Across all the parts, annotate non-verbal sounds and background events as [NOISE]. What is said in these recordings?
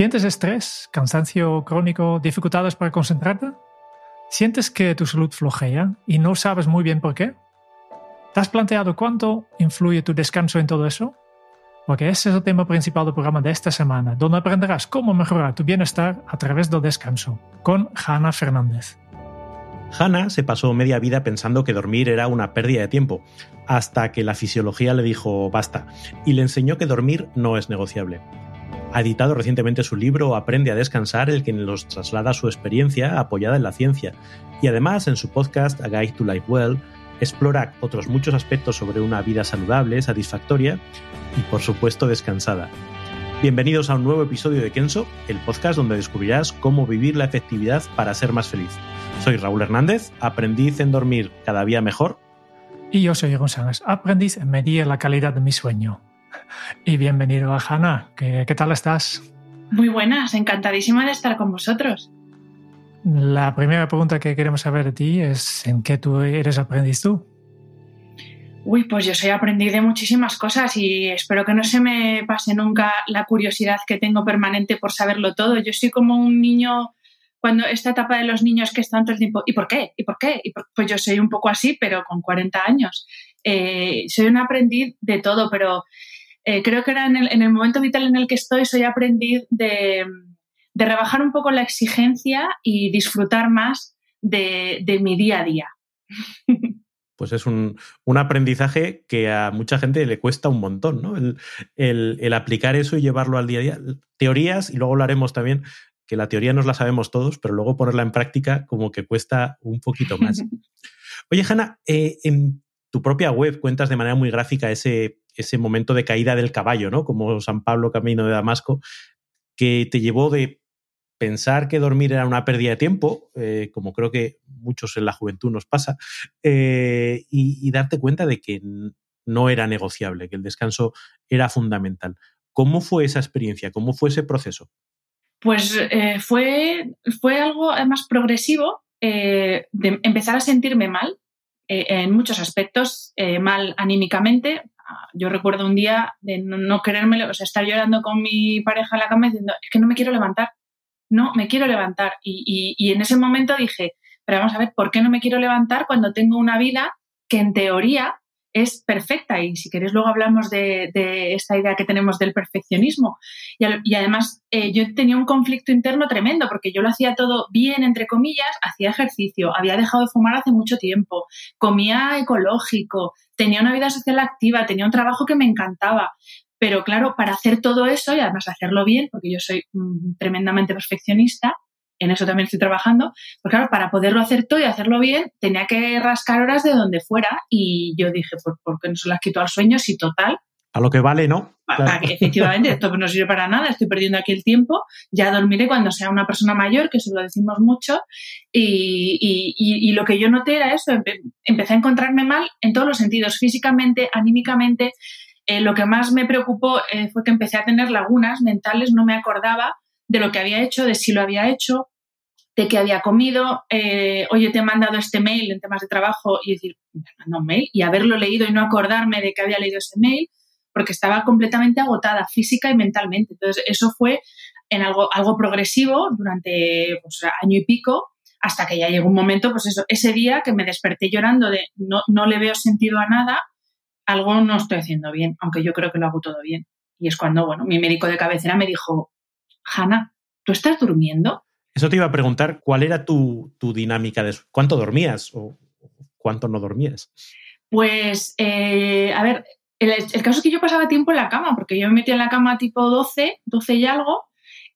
¿Sientes estrés, cansancio crónico, dificultades para concentrarte? ¿Sientes que tu salud flojea y no sabes muy bien por qué? ¿Te has planteado cuánto influye tu descanso en todo eso? Porque ese es el tema principal del programa de esta semana, donde aprenderás cómo mejorar tu bienestar a través del descanso, con Hanna Fernández. Hanna se pasó media vida pensando que dormir era una pérdida de tiempo, hasta que la fisiología le dijo basta, y le enseñó que dormir no es negociable ha editado recientemente su libro Aprende a descansar, el que nos traslada su experiencia apoyada en la ciencia. Y además, en su podcast A Guide to Life Well, explora otros muchos aspectos sobre una vida saludable, satisfactoria y, por supuesto, descansada. Bienvenidos a un nuevo episodio de Kenso, el podcast donde descubrirás cómo vivir la efectividad para ser más feliz. Soy Raúl Hernández, aprendiz en dormir cada día mejor. Y yo soy González, aprendiz en medir la calidad de mi sueño. Y bienvenido a Hanna. ¿Qué, ¿Qué, tal estás? Muy buenas, encantadísima de estar con vosotros. La primera pregunta que queremos saber de ti es ¿en qué tú eres aprendiz tú? Uy, pues yo soy aprendiz de muchísimas cosas y espero que no se me pase nunca la curiosidad que tengo permanente por saberlo todo. Yo soy como un niño, cuando esta etapa de los niños que están todo el tiempo, ¿y por qué? ¿Y por qué? ¿Y por? Pues yo soy un poco así, pero con 40 años. Eh, soy un aprendiz de todo, pero eh, creo que era en el, momento vital en el que estoy, soy aprendiz de, rebajar un poco la exigencia y disfrutar más de, mi día a día. [LAUGHS] Pues es un, aprendizaje que a mucha gente le cuesta un montón, ¿no? El, aplicar eso y llevarlo al día a día. Teorías, y luego hablaremos también, que la teoría nos la sabemos todos, pero luego ponerla en práctica como que cuesta un poquito más. [LAUGHS] Oye, Hanna, eh, en tu propia web cuentas de manera muy gráfica ese ese momento de caída del caballo, ¿no? Como San Pablo camino de Damasco, que te llevó de pensar que dormir era una pérdida de tiempo, eh, como creo que muchos en la juventud nos pasa, eh, y, darte cuenta de que no era negociable, que el descanso era fundamental. ¿Cómo fue esa experiencia? ¿Cómo fue ese proceso? Pues eh, fue, fue algo además progresivo de empezar a sentirme mal en muchos aspectos, mal anímicamente, yo recuerdo un día de no, quererme, o sea, estar llorando con mi pareja en la cama diciendo, es que no me quiero levantar, no me quiero levantar. Y, y, en ese momento dije, pero vamos a ver, ¿por qué no me quiero levantar cuando tengo una vida que en teoría es perfecta y si queréis luego hablamos de, esta idea que tenemos del perfeccionismo. Y, además eh, yo tenía un conflicto interno tremendo porque yo lo hacía todo bien, entre comillas, hacía ejercicio, había dejado de fumar hace mucho tiempo, comía ecológico, tenía una vida social activa, tenía un trabajo que me encantaba. Pero claro, para hacer todo eso y además hacerlo bien, porque yo soy mm, tremendamente perfeccionista, en eso también estoy trabajando, pues claro, para poderlo hacer todo y hacerlo bien, tenía que rascar horas de donde fuera y yo dije, pues, ¿por qué no se las quito al sueño si total? A lo que vale, ¿no? efectivamente, [LAUGHS] esto no sirve para nada, estoy perdiendo aquí el tiempo, ya dormiré cuando sea una persona mayor, que eso lo decimos mucho, y, lo que yo noté era eso, empecé a encontrarme mal en todos los sentidos, físicamente, anímicamente, eh, lo que más me preocupó eh, fue que empecé a tener lagunas mentales, no me acordaba de lo que había hecho, de si lo había hecho, de qué había comido, eh, oye, te he mandado este mail en temas de trabajo y decir, me mandado un mail y haberlo leído y no acordarme de que había leído ese mail porque estaba completamente agotada física y mentalmente. Entonces, eso fue en algo, algo progresivo durante pues, año y pico hasta que ya llegó un momento, pues eso, ese día que me desperté llorando de no, no le veo sentido a nada, algo no estoy haciendo bien, aunque yo creo que lo hago todo bien. Y es cuando, bueno, mi médico de cabecera me dijo, Hanna, ¿tú estás durmiendo? Eso te iba a preguntar, ¿cuál era tu, dinámica de cuánto dormías o cuánto no dormías? Pues, eh, a ver, el, caso es que yo pasaba tiempo en la cama, porque yo me metía en la cama tipo 12, 12 y algo,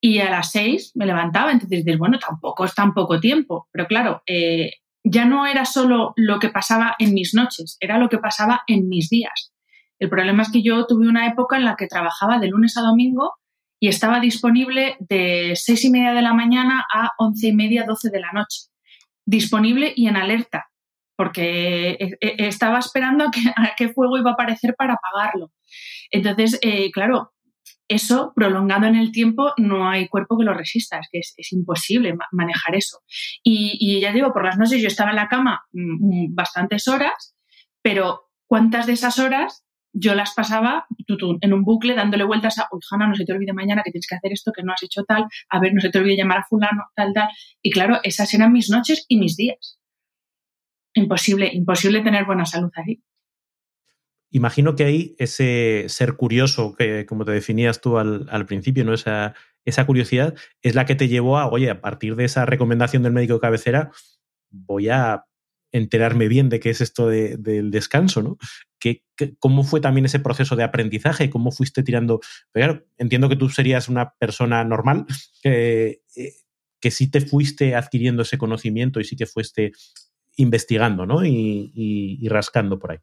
y a las 6 me levantaba. Entonces dices, bueno, tampoco es tan poco tiempo. Pero claro, eh, ya no era solo lo que pasaba en mis noches, era lo que pasaba en mis días. El problema es que yo tuve una época en la que trabajaba de lunes a domingo y estaba disponible de seis y media de la mañana a once y media, doce de la noche. Disponible y en alerta, porque e, e, estaba esperando a, qué [LAUGHS] fuego iba a aparecer para apagarlo. Entonces, eh, claro, eso prolongado en el tiempo no hay cuerpo que lo resista, es que es, imposible manejar eso. Y, ya digo, por las noches yo estaba en la cama mm, mm, bastantes horas, pero ¿cuántas de esas horas yo las pasaba en un bucle dándole vueltas a, uy, Hanna, no se te olvide mañana que tienes que hacer esto, que no has hecho tal, a ver, no se te olvide llamar a fulano, tal, tal. Y claro, esas eran mis noches y mis días. Imposible, imposible tener buena salud ahí. Imagino que ahí ese ser curioso, que como te definías tú al, principio, ¿no? Esa, esa curiosidad es la que te llevó a, oye, a partir de esa recomendación del médico cabecera, voy a enterarme bien de qué es esto del descanso, ¿no? ¿Cómo fue también ese proceso de aprendizaje? ¿Cómo fuiste tirando? Claro, entiendo que tú serías una persona normal, que, eh, que sí te fuiste adquiriendo ese conocimiento y sí que fuiste investigando, ¿no? y rascando por ahí.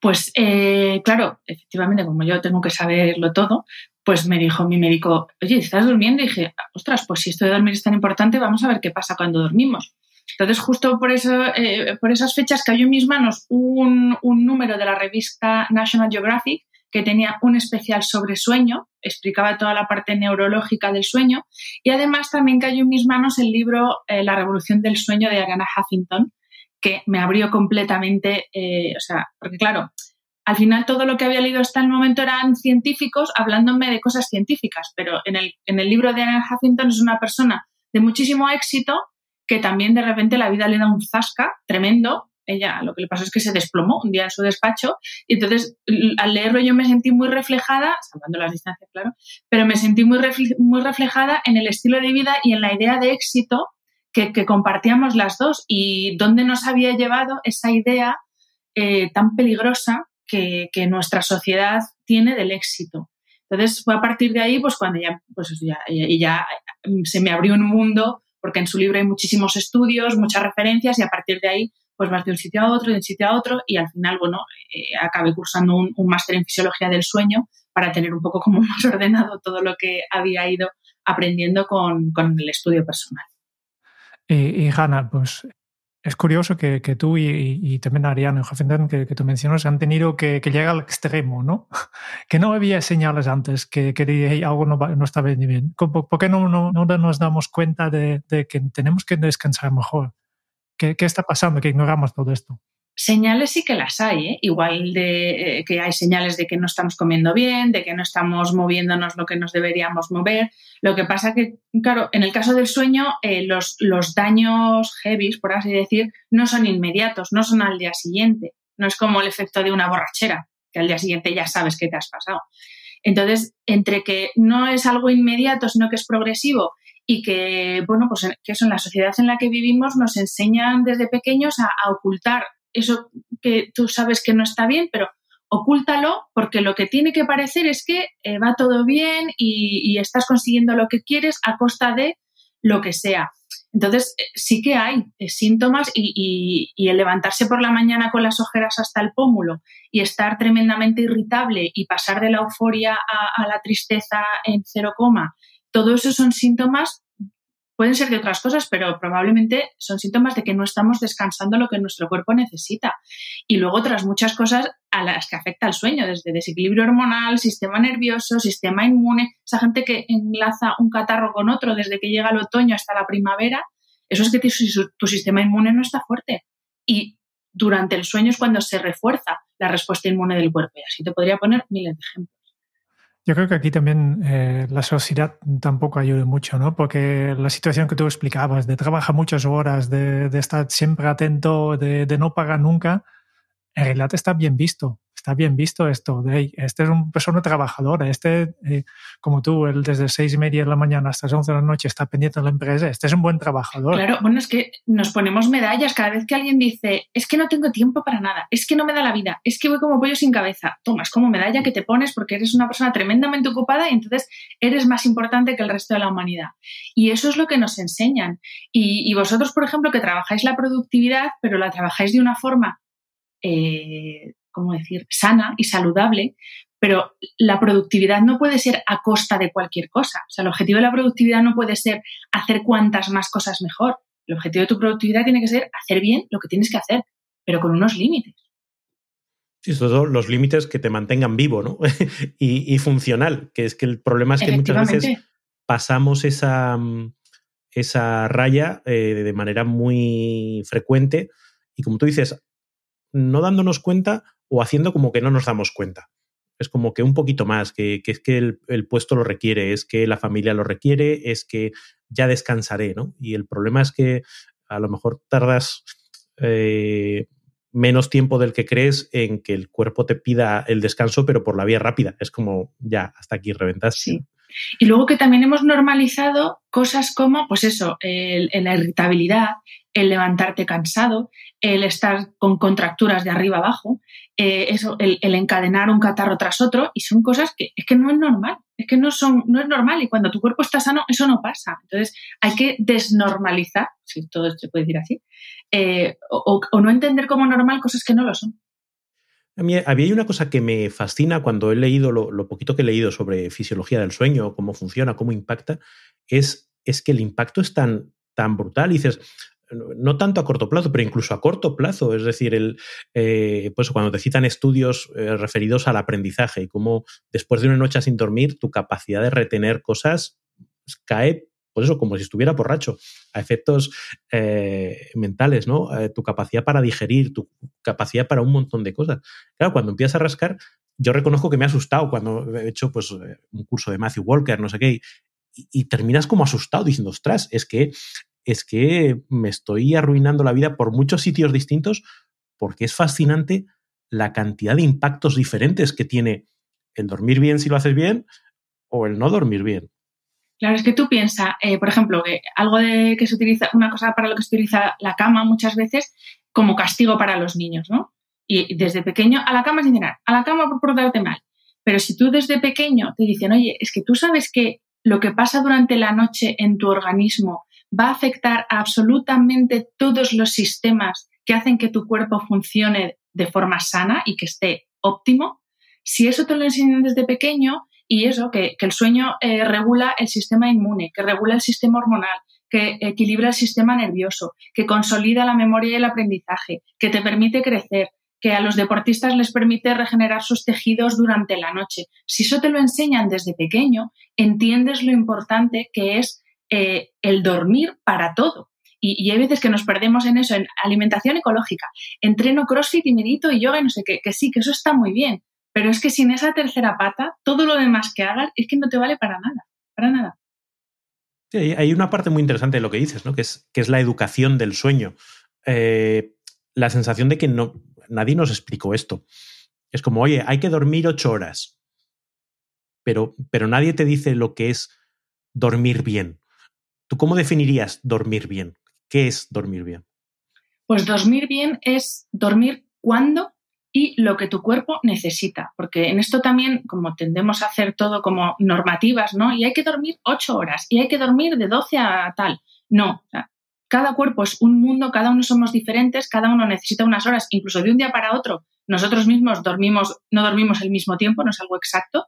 Pues eh, claro, efectivamente, como yo tengo que saberlo todo, pues me dijo mi médico, oye, ¿estás durmiendo? Y dije, ostras, pues si esto de dormir es tan importante, vamos a ver qué pasa cuando dormimos. Entonces, justo por, eso, eh, por esas fechas cayó en mis manos un, número de la revista National Geographic que tenía un especial sobre sueño, explicaba toda la parte neurológica del sueño, y además también cayó en mis manos el libro eh, La revolución del sueño de Ariana Huffington, que me abrió completamente, eh, o sea, porque claro, al final todo lo que había leído hasta el momento eran científicos hablándome de cosas científicas, pero en el, en el libro de Anna Huffington es una persona de muchísimo éxito que también de repente la vida le da un zasca tremendo. Ella lo que le pasó es que se desplomó un día en su despacho y entonces al leerlo yo me sentí muy reflejada, salvando las distancias, claro, pero me sentí muy, muy reflejada en el estilo de vida y en la idea de éxito que, compartíamos las dos y dónde nos había llevado esa idea eh, tan peligrosa que, nuestra sociedad tiene del éxito. Entonces fue a partir de ahí, pues cuando ya, pues ya, ya mm, se me abrió un mundo, porque en su libro hay muchísimos estudios, muchas referencias, y a partir de ahí, pues vas de un sitio a otro, de un sitio a otro, y al final, bueno, eh, acabé cursando un, máster en fisiología del sueño para tener un poco como [LAUGHS] más ordenado todo lo que había ido aprendiendo con el estudio personal. Y, Hanna, pues es curioso que, tú y, también Ariane y que, que tú mencionas, han tenido que, llegar al extremo, ¿no? [LAUGHS] que no había señales antes que, que algo no, no estaba bien. ¿Por qué no, no, nos damos cuenta de, que tenemos que descansar mejor? ¿Qué, ¿Qué está pasando? Que ignoramos todo esto. Señales sí que las hay, ¿eh? igual de eh, que hay señales de que no estamos comiendo bien, de que no estamos moviéndonos lo que nos deberíamos mover. Lo que pasa que, claro, en el caso del sueño, eh, los, los daños heavy, por así decir, no son inmediatos, no son al día siguiente. No es como el efecto de una borrachera, que al día siguiente ya sabes que te has pasado. Entonces, entre que no es algo inmediato, sino que es progresivo y que, bueno, pues que eso en la sociedad en la que vivimos nos enseñan desde pequeños a ocultar eso que tú sabes que no está bien, pero ocúltalo porque lo que tiene que parecer es que eh, va todo bien y, estás consiguiendo lo que quieres a costa de lo que sea. Entonces, eh, sí que hay eh, síntomas y, el levantarse por la mañana con las ojeras hasta el pómulo y estar tremendamente irritable y pasar de la euforia a, a la tristeza en cero coma, todo eso son síntomas Pueden ser de otras cosas, pero probablemente son síntomas de que no estamos descansando lo que nuestro cuerpo necesita. Y luego otras muchas cosas a las que afecta el sueño, desde desequilibrio hormonal, sistema nervioso, sistema inmune, esa gente que enlaza un catarro con otro desde que llega el otoño hasta la primavera, eso es que tu, sistema inmune no está fuerte. Y durante el sueño es cuando se refuerza la respuesta inmune del cuerpo. Y así te podría poner miles de ejemplos. Yo creo que aquí también eh, la sociedad tampoco ayuda mucho, ¿no? Porque la situación que tú explicabas, de trabajar muchas horas, de, estar siempre atento, de, no pagar nunca, en realidad está bien visto. Está bien visto esto este es una persona trabajadora, este, eh, como tú, él desde seis y media de la mañana hasta las once de la noche está pendiente de la empresa, este es un buen trabajador. Claro, bueno, es que nos ponemos medallas cada vez que alguien dice, es que no tengo tiempo para nada, es que no me da la vida, es que voy como pollo sin cabeza. Tomas como medalla que te pones porque eres una persona tremendamente ocupada y entonces eres más importante que el resto de la humanidad. Y eso es lo que nos enseñan. Y, y vosotros, por ejemplo, que trabajáis la productividad, pero la trabajáis de una forma eh, ¿cómo decir?, sana y saludable, pero la productividad no puede ser a costa de cualquier cosa. O sea, el objetivo de la productividad no puede ser hacer cuantas más cosas mejor. El objetivo de tu productividad tiene que ser hacer bien lo que tienes que hacer, pero con unos límites. Sí, son los límites que te mantengan vivo ¿no? [LAUGHS] y, funcional, que es que el problema es que muchas veces pasamos esa, esa raya eh, de manera muy frecuente y como tú dices, no dándonos cuenta o haciendo como que no nos damos cuenta. Es como que un poquito más, que, es que el, puesto lo requiere, es que la familia lo requiere, es que ya descansaré, ¿no? Y el problema es que a lo mejor tardas eh, menos tiempo del que crees en que el cuerpo te pida el descanso, pero por la vía rápida. Es como, ya, hasta aquí reventas. Sí. Y luego que también hemos normalizado cosas como, pues eso, la irritabilidad, el levantarte cansado, el estar con contracturas de arriba abajo, eh, eso, el, encadenar un catarro tras otro, y son cosas que es que no es normal, es que no, son, no es normal, y cuando tu cuerpo está sano, eso no pasa. Entonces, hay que desnormalizar, si todo se puede decir así, eh, o, no entender como normal cosas que no lo son. A mí había una cosa que me fascina cuando he leído lo, poquito que he leído sobre fisiología del sueño, cómo funciona, cómo impacta, es, es que el impacto es tan, tan brutal. Y dices, no tanto a corto plazo, pero incluso a corto plazo. Es decir, el, eh, pues cuando te citan estudios eh, referidos al aprendizaje y cómo después de una noche sin dormir, tu capacidad de retener cosas pues, cae, pues eso, como si estuviera borracho, a efectos eh, mentales, ¿no? tu capacidad para digerir, tu capacidad para un montón de cosas. Claro, cuando empiezas a rascar, yo reconozco que me ha asustado cuando he hecho pues, un curso de Matthew Walker, no sé qué, y terminas como asustado diciendo, ostras, es que es que me estoy arruinando la vida por muchos sitios distintos porque es fascinante la cantidad de impactos diferentes que tiene el dormir bien si lo haces bien o el no dormir bien. Claro, es que tú piensas, eh, por ejemplo, que algo de que se utiliza, una cosa para lo que se utiliza la cama muchas veces como castigo para los niños, ¿no? Y desde pequeño a la cama sin cenar, a la cama por portarte mal. Pero si tú desde pequeño te dicen, oye, es que tú sabes que lo que pasa durante la noche en tu organismo va a afectar a absolutamente todos los sistemas que hacen que tu cuerpo funcione de forma sana y que esté óptimo, si eso te lo enseñan desde pequeño y eso, que, el sueño eh, regula el sistema inmune, que regula el sistema hormonal, que equilibra el sistema nervioso, que consolida la memoria y el aprendizaje, que te permite crecer, que a los deportistas les permite regenerar sus tejidos durante la noche. Si eso te lo enseñan desde pequeño, entiendes lo importante que es eh, el dormir para todo. Y, hay veces que nos perdemos en eso, en alimentación ecológica. Entreno CrossFit y medito y yoga y no sé qué, que sí, que eso está muy bien. Pero es que sin esa tercera pata, todo lo demás que hagas es que no te vale para nada, para nada. Sí, hay una parte muy interesante de lo que dices, ¿no? Que es, que es la educación del sueño. Eh, la sensación de que no, nadie nos explicó esto. Es como, oye, hay que dormir ocho horas. Pero, pero nadie te dice lo que es dormir bien. ¿Tú cómo definirías dormir bien? ¿Qué es dormir bien? Pues dormir bien es dormir cuando y lo que tu cuerpo necesita, porque en esto también, como tendemos a hacer todo como normativas, ¿no? Y hay que dormir ocho horas y hay que dormir de 12 a tal. No, cada cuerpo es un mundo, cada uno somos diferentes, cada uno necesita unas horas, incluso de un día para otro. Nosotros mismos dormimos, no dormimos el mismo tiempo, no es algo exacto.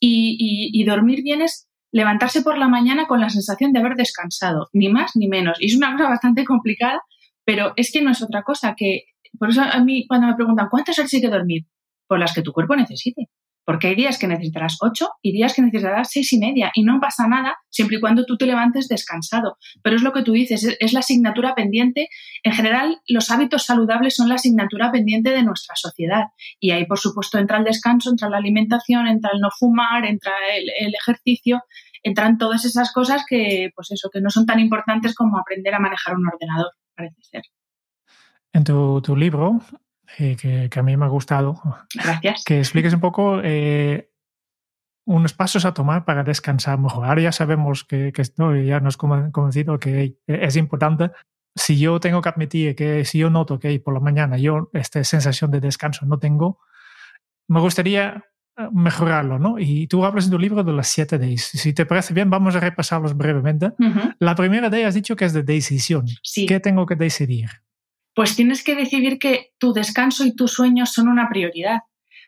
Y, y dormir bien es levantarse por la mañana con la sensación de haber descansado, ni más ni menos. Y es una cosa bastante complicada, pero es que no es otra cosa que, por eso a mí cuando me preguntan, ¿cuántas horas hay que dormir? Por las que tu cuerpo necesite. Porque hay días que necesitarás ocho y días que necesitarás seis y media y no pasa nada siempre y cuando tú te levantes descansado. Pero es lo que tú dices, es la asignatura pendiente. En general, los hábitos saludables son la asignatura pendiente de nuestra sociedad. Y ahí, por supuesto, entra el descanso, entra la alimentación, entra el no fumar, entra el, el ejercicio, entran todas esas cosas que, pues eso, que no son tan importantes como aprender a manejar un ordenador, parece ser. En tu, tu libro eh, que, a mí me ha gustado. Gracias. Que expliques un poco eh, unos pasos a tomar para descansar mejor. Ahora ya sabemos que, que esto ya nos convencido que es importante. Si yo tengo que admitir que si yo noto que por la mañana yo esta sensación de descanso no tengo, me gustaría eh, mejorarlo, ¿no? Y tú hablas en tu libro de las siete days. Si te parece bien, vamos a repasarlos brevemente. La primera de ellas has dicho que es de decisión. Sí. ¿Qué tengo que decidir? Pues tienes que decidir que tu descanso y tu sueño son una prioridad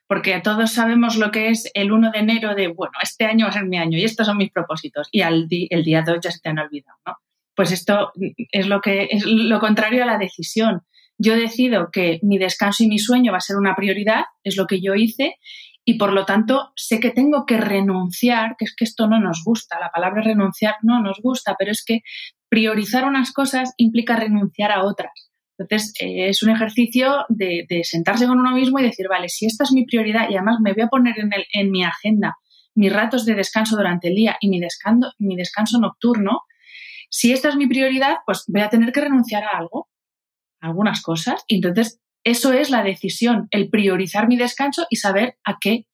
porque todos sabemos lo que es el 1 de enero de, bueno, este año va a ser mi año y estos son mis propósitos y al el día 2 ya se te han olvidado, ¿no? Pues esto es lo, que, es lo contrario a la decisión. Yo decido que mi descanso y mi sueño va a ser una prioridad, es lo que yo hice, y por lo tanto sé que tengo que renunciar, que es que esto no nos gusta, la palabra renunciar no nos gusta, pero es que priorizar unas cosas implica renunciar a otras. Entonces, eh, es un ejercicio de, sentarse con uno mismo y decir, vale, si esta es mi prioridad y además me voy a poner en, el, en mi agenda mis ratos de descanso durante el día y mi descanso, mi descanso nocturno, si esta es mi prioridad, pues voy a tener que renunciar a algo, a algunas cosas. Y entonces, eso es la decisión, el priorizar mi descanso y saber a qué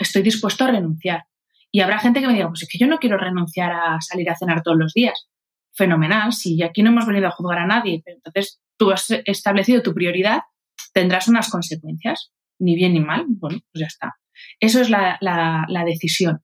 estoy dispuesto a renunciar. Y habrá gente que me diga, pues es que yo no quiero renunciar a salir a cenar todos los días. Fenomenal, si aquí no hemos venido a juzgar a nadie, pero entonces tú has establecido tu prioridad, tendrás unas consecuencias, ni bien ni mal, bueno, pues ya está. Eso es la, decisión.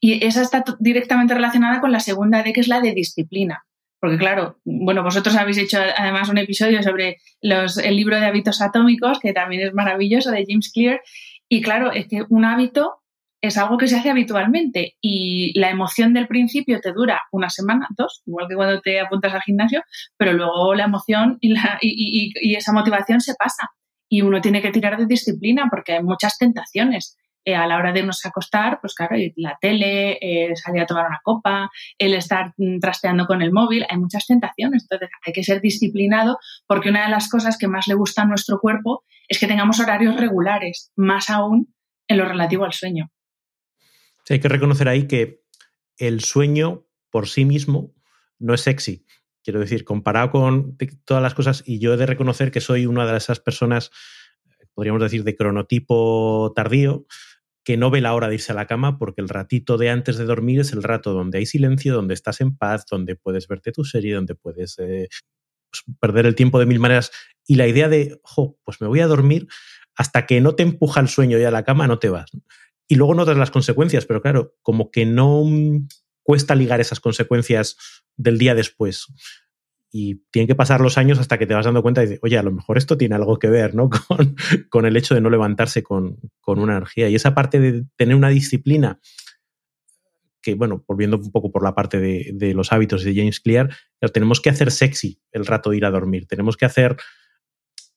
Y esa está directamente relacionada con la segunda D, que es la de disciplina. Porque claro, bueno, vosotros habéis hecho además un episodio sobre los, el libro de hábitos atómicos, que también es maravilloso, de James Clear. Y claro, es que un hábito es algo que se hace habitualmente y la emoción del principio te dura una semana, dos, igual que cuando te apuntas al gimnasio, pero luego la emoción y, la, y, esa motivación se pasa y uno tiene que tirar de disciplina porque hay muchas tentaciones. Eh, a la hora de irnos a acostar, pues claro, la tele, eh, salir a tomar una copa, el estar mm, trasteando con el móvil, hay muchas tentaciones. Entonces hay que ser disciplinado porque una de las cosas que más le gusta a nuestro cuerpo es que tengamos horarios regulares, más aún en lo relativo al sueño hay que reconocer ahí que el sueño por sí mismo no es sexy. Quiero decir, comparado con todas las cosas, y yo he de reconocer que soy una de esas personas, podríamos decir, de cronotipo tardío, que no ve la hora de irse a la cama porque el ratito de antes de dormir es el rato donde hay silencio, donde estás en paz, donde puedes verte tu serie, donde puedes eh, pues, perder el tiempo de mil maneras. Y la idea de, jo, pues me voy a dormir hasta que no te empuja el sueño ya a la cama, no te vas y luego notas las consecuencias, pero claro, como que no mm, cuesta ligar esas consecuencias del día después. Y tienen que pasar los años hasta que te vas dando cuenta dices, oye, a lo mejor esto tiene algo que ver ¿no? [LAUGHS] con, con el hecho de no levantarse con, con, una energía. Y esa parte de tener una disciplina, que bueno, volviendo un poco por la parte de, de los hábitos de James Clear, tenemos que hacer sexy el rato de ir a dormir. Tenemos que hacer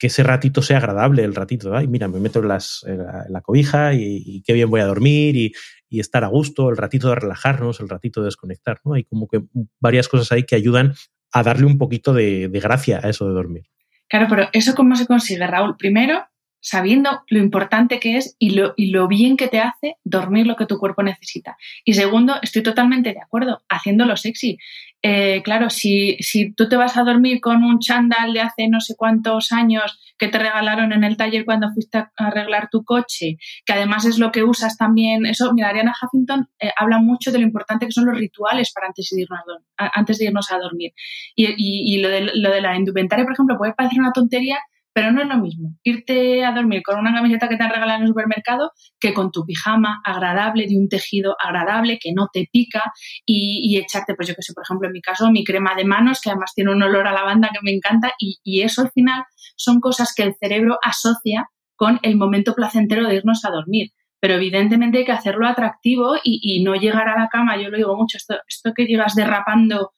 que ese ratito sea agradable, el ratito, ay, mira, me meto en, la, cobija y, qué bien voy a dormir y, estar a gusto, el ratito de relajarnos, el ratito de desconectar, ¿no? Hay como que varias cosas ahí que ayudan a darle un poquito de, de gracia a eso de dormir. Claro, pero ¿eso cómo se consigue, Raúl? Primero, sabiendo lo importante que es y lo, y lo bien que te hace dormir lo que tu cuerpo necesita. Y segundo, estoy totalmente de acuerdo, haciéndolo sexy. Eh, claro, si, si tú te vas a dormir con un chándal de hace no sé cuántos años que te regalaron en el taller cuando fuiste a arreglar tu coche, que además es lo que usas también, eso, mira, Ariana Huffington eh, habla mucho de lo importante que son los rituales para antes de irnos a, antes de irnos a dormir. Y, y, y lo, de, lo de la indumentaria, por ejemplo, puede parecer una tontería, pero no es lo mismo irte a dormir con una camiseta que te han regalado en el supermercado que con tu pijama agradable, de un tejido agradable, que no te pica y, echarte, pues yo que sé, por ejemplo, en mi caso, mi crema de manos, que además tiene un olor a lavanda que me encanta y, eso al final son cosas que el cerebro asocia con el momento placentero de irnos a dormir. Pero evidentemente hay que hacerlo atractivo y, no llegar a la cama, yo lo digo mucho, esto, esto que llegas derrapando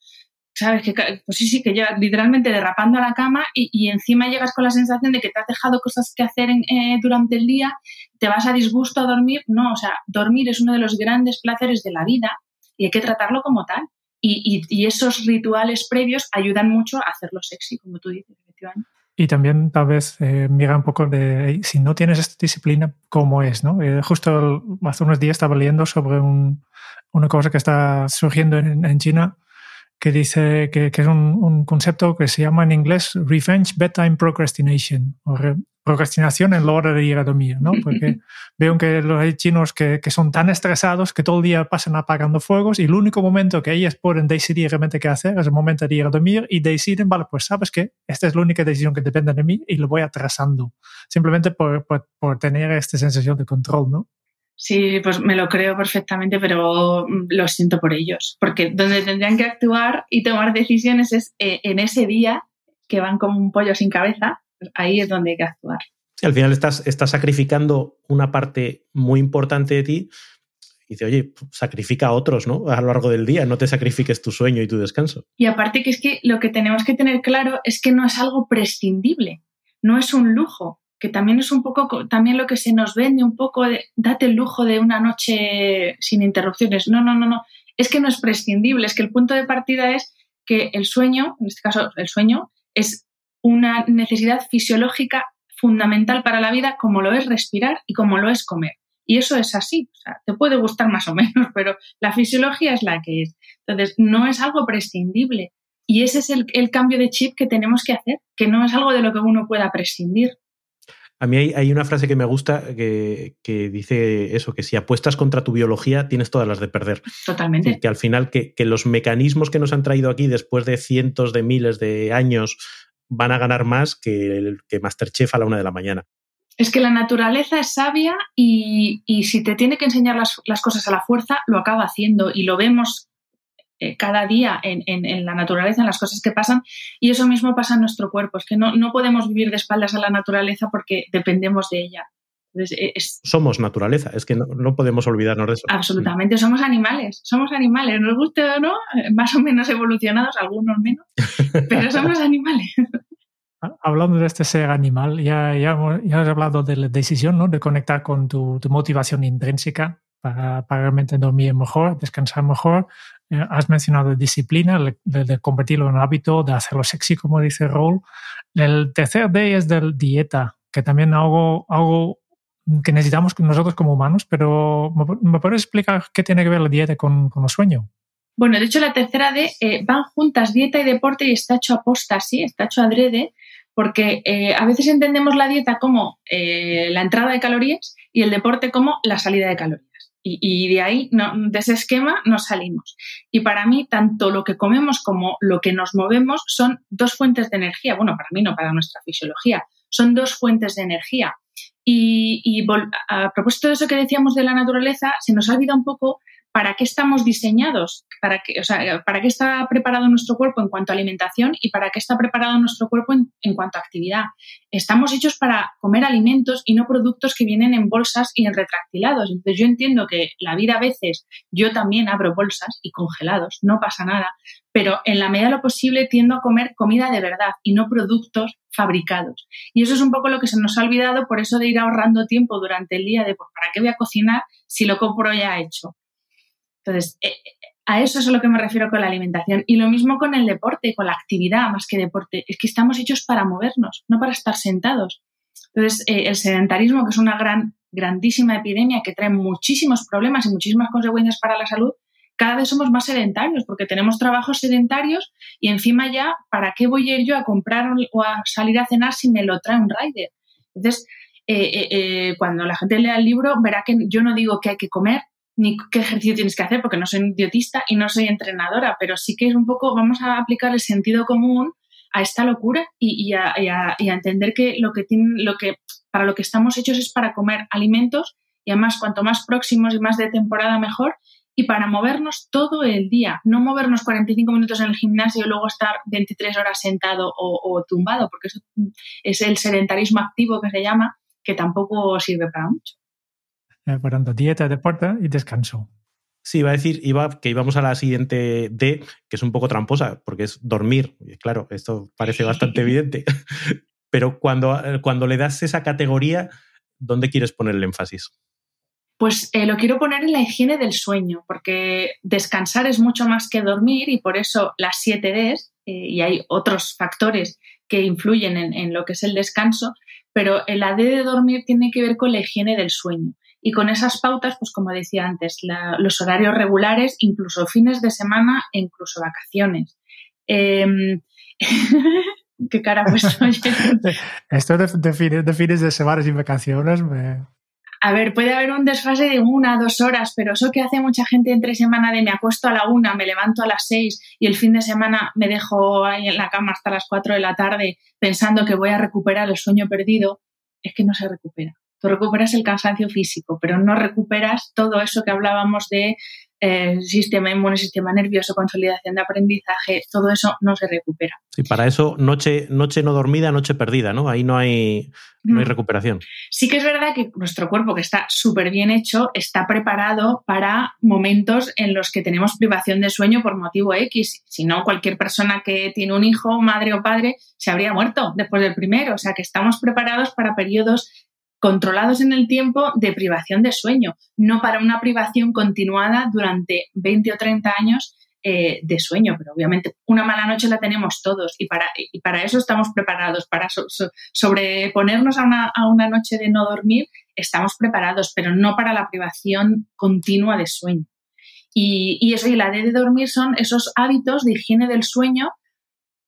¿sabes? Que, pues sí, sí, que llegas literalmente derrapando a la cama y, encima llegas con la sensación de que te has dejado cosas que hacer eh, durante el día, te vas a disgusto a dormir. No, o sea, dormir es uno de los grandes placeres de la vida y hay que tratarlo como tal. Y, esos rituales previos ayudan mucho a hacerlo sexy, como tú dices, efectivamente. Y también tal vez eh, mira un poco de si no tienes esta disciplina, ¿cómo es? ¿no? Eh, justo hace unos días estaba leyendo sobre una cosa que está surgiendo en China, que dice que, es un, concepto que se llama en inglés Revenge Bedtime Procrastination, o procrastinación en la hora de ir a dormir, ¿no? Porque [LAUGHS] veo que los chinos que, que, son tan estresados que todo el día pasan apagando fuegos y el único momento que ellos pueden decidir realmente qué hacer es el momento de ir a dormir y deciden, vale, pues sabes que esta es la única decisión que depende de mí y lo voy atrasando, simplemente por, por, por tener esta sensación de control, ¿no? Sí, pues me lo creo perfectamente, pero mm, lo siento por ellos, porque donde tendrían que actuar y tomar decisiones es eh, en ese día que van como un pollo sin cabeza, pues ahí es donde hay que actuar. Al final estás, estás sacrificando una parte muy importante de ti y dice, oye, sacrifica a otros, ¿no? A lo largo del día, no te sacrifiques tu sueño y tu descanso. Y aparte que es que lo que tenemos que tener claro es que no es algo prescindible, no es un lujo, que también es un poco, también lo que se nos vende un poco de, date el lujo de una noche sin interrupciones. No, no, no, no. Es que no es prescindible, es que el punto de partida es que el sueño, en este caso el sueño, es una necesidad fisiológica fundamental para la vida como lo es respirar y como lo es comer. Y eso es así. O sea, te puede gustar más o menos, [LAUGHS] pero la fisiología es la que es. Entonces, no es algo prescindible. Y ese es el, el cambio de chip que tenemos que hacer, que no es algo de lo que uno pueda prescindir. A mí hay, una frase que me gusta que, dice eso, que si apuestas contra tu biología tienes todas las de perder. Totalmente. Que al final que, los mecanismos que nos han traído aquí después de cientos de miles de años van a ganar más que, el, que Masterchef a la una de la mañana. Es que la naturaleza es sabia y, si te tiene que enseñar las, las, cosas a la fuerza, lo acaba haciendo y lo vemos cada día en, la naturaleza, en las cosas que pasan, y eso mismo pasa en nuestro cuerpo. Es que no, podemos vivir de espaldas a la naturaleza porque dependemos de ella. E, somos naturaleza, es que no, podemos olvidarnos de eso. Absolutamente, somos animales, somos animales, nos guste o no, eh, más o menos evolucionados, algunos menos, [LAUGHS] pero somos animales. Hablando de este ser animal, ya, ya, has hablado de la decisión ¿no? de conectar con tu, motivación intrínseca para, para, realmente dormir mejor, descansar mejor. Eh, has mencionado disciplina, de, convertirlo en hábito, de hacerlo sexy, como dice Roll. El tercer D es de dieta, que también algo, algo que necesitamos nosotros como humanos, pero ¿me puedes explicar qué tiene que ver la dieta con, con el sueño? Bueno, de hecho la tercera D eh, van juntas dieta y deporte y está hecho aposta, sí, está hecho adrede, porque eh, a veces entendemos la dieta como la entrada de calorías y el deporte como la salida de calorías. Y, de ahí, de ese esquema, nos salimos. Y para mí, tanto lo que comemos como lo que nos movemos son dos fuentes de energía. Bueno, para mí no, para nuestra fisiología. Son dos fuentes de energía. Y, y a propósito de eso que decíamos de la naturaleza, se nos ha olvidado un poco para qué estamos diseñados, para qué, o sea, para qué está preparado nuestro cuerpo en cuanto a alimentación y para qué está preparado nuestro cuerpo en, cuanto a actividad. Estamos hechos para comer alimentos y no productos que vienen en bolsas y en retractilados. Entonces yo entiendo que la vida a veces yo también abro bolsas y congelados, no pasa nada, pero en la medida de lo posible tiendo a comer comida de verdad y no productos fabricados. Y eso es un poco lo que se nos ha olvidado por eso de ir ahorrando tiempo durante el día de pues, ¿para qué voy a cocinar si lo compro ya hecho? Entonces, eh, a eso es a lo que me refiero con la alimentación. Y lo mismo con el deporte, con la actividad más que deporte. Es que estamos hechos para movernos, no para estar sentados. Entonces, eh, el sedentarismo, que es una gran, grandísima epidemia que trae muchísimos problemas y muchísimas consecuencias para la salud, cada vez somos más sedentarios porque tenemos trabajos sedentarios y encima ya, ¿para qué voy a ir yo a comprar o a salir a cenar si me lo trae un rider? Entonces, eh, cuando la gente lea el libro, verá que yo no digo que hay que comer, ni qué ejercicio tienes que hacer, porque no soy dietista y no soy entrenadora, pero sí que es un poco, vamos a aplicar el sentido común a esta locura y, a, entender que lo que lo que para lo que estamos hechos es para comer alimentos y además cuanto más próximos y más de temporada mejor y para movernos todo el día, no movernos 45 minutos en el gimnasio y luego estar 23 horas sentado o, o tumbado, porque eso es el sedentarismo activo que se llama, que tampoco sirve para mucho. Eh, por tanto, dieta, deporte y descanso. Sí, iba a decir iba, que íbamos a la siguiente D, que es un poco tramposa, porque es dormir. claro, esto parece bastante evidente. [LAUGHS] Pero cuando, eh, cuando le das esa categoría, ¿dónde quieres poner el énfasis? Pues eh, lo quiero poner en la higiene del sueño, porque descansar es mucho más que dormir y por eso las 7 Ds, y hay otros factores que influyen en, en, lo que es el descanso, pero la D de dormir tiene que ver con la higiene del sueño. Y con esas pautas, pues como decía antes, los horarios regulares, incluso fines de semana e incluso vacaciones. Em, [LAUGHS] ¿Qué cara pues [LAUGHS] Esto de, fines, de semanas y vacaciones me... A ver, puede haber un desfase de una, dos horas, pero eso que hace mucha gente entre semana de me acuesto a la una, me levanto a las seis y el fin de semana me dejo ahí en la cama hasta las cuatro de la tarde pensando que voy a recuperar el sueño perdido, es que no se recupera. Tú recuperas el cansancio físico, pero no recuperas todo eso que hablábamos de eh, sistema inmune, sistema nervioso, consolidación de aprendizaje, todo eso no se recupera. Sí, para eso noche, noche no dormida, noche perdida, ¿no? Ahí no hay, no hay mm. recuperación. Sí que es verdad que nuestro cuerpo, que está súper bien hecho, está preparado para momentos en los que tenemos privación de sueño por motivo X. Si no, cualquier persona que tiene un hijo, madre o padre, se habría muerto después del primero. O sea, que estamos preparados para periodos controlados en el tiempo de privación de sueño, no para una privación continuada durante 20 o 30 años eh, de sueño, pero obviamente una mala noche la tenemos todos y para, y para eso estamos preparados, para sobreponernos a una, a una, noche de no dormir, estamos preparados, pero no para la privación continua de sueño. Y, y eso y la D de dormir son esos hábitos de higiene del sueño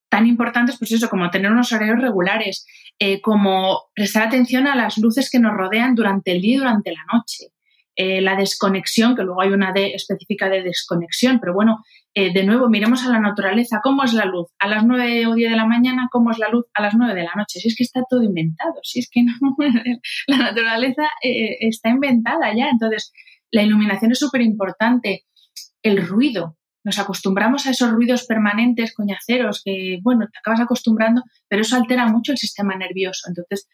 tan importantes, pues eso, como tener unos horarios regulares, eh, como prestar atención a las luces que nos rodean durante el día y durante la noche. Eh, la desconexión, que luego hay una D específica de desconexión, pero bueno, eh, de nuevo, miremos a la naturaleza, ¿cómo es la luz? A las 9 o 10 de la mañana, ¿cómo es la luz? A las 9 de la noche. Si es que está todo inventado, si es que no, [LAUGHS] la naturaleza está inventada ya. Entonces, la iluminación es súper importante. El ruido, nos acostumbramos a esos ruidos permanentes, coñaceros, que, bueno, te acabas acostumbrando, pero eso altera mucho el sistema nervioso. Entonces,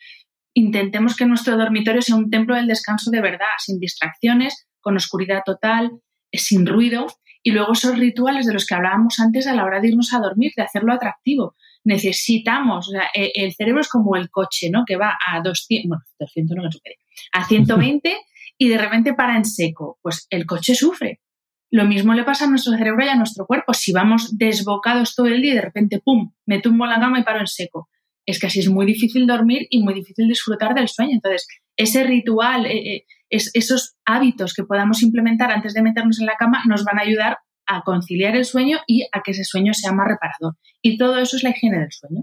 intentemos que nuestro dormitorio sea un templo del descanso de verdad, sin distracciones, con oscuridad total, eh, sin ruido. Y luego esos rituales de los que hablábamos antes a la hora de irnos a dormir, de hacerlo atractivo. Necesitamos, o sea, e, el cerebro es como el coche, ¿no? Que va a 200, bueno, 200 no me supere, a 120 y de repente para en seco. Pues el coche sufre. Lo mismo le pasa a nuestro cerebro y a nuestro cuerpo. Si vamos desbocados todo el día y de repente, ¡pum!, me tumbo en la cama y paro en seco. Es que es muy difícil dormir y muy difícil disfrutar del sueño. Entonces, ese ritual, eh, eh, esos hábitos que podamos implementar antes de meternos en la cama nos van a ayudar a conciliar el sueño y a que ese sueño sea más reparador. Y todo eso es la higiene del sueño.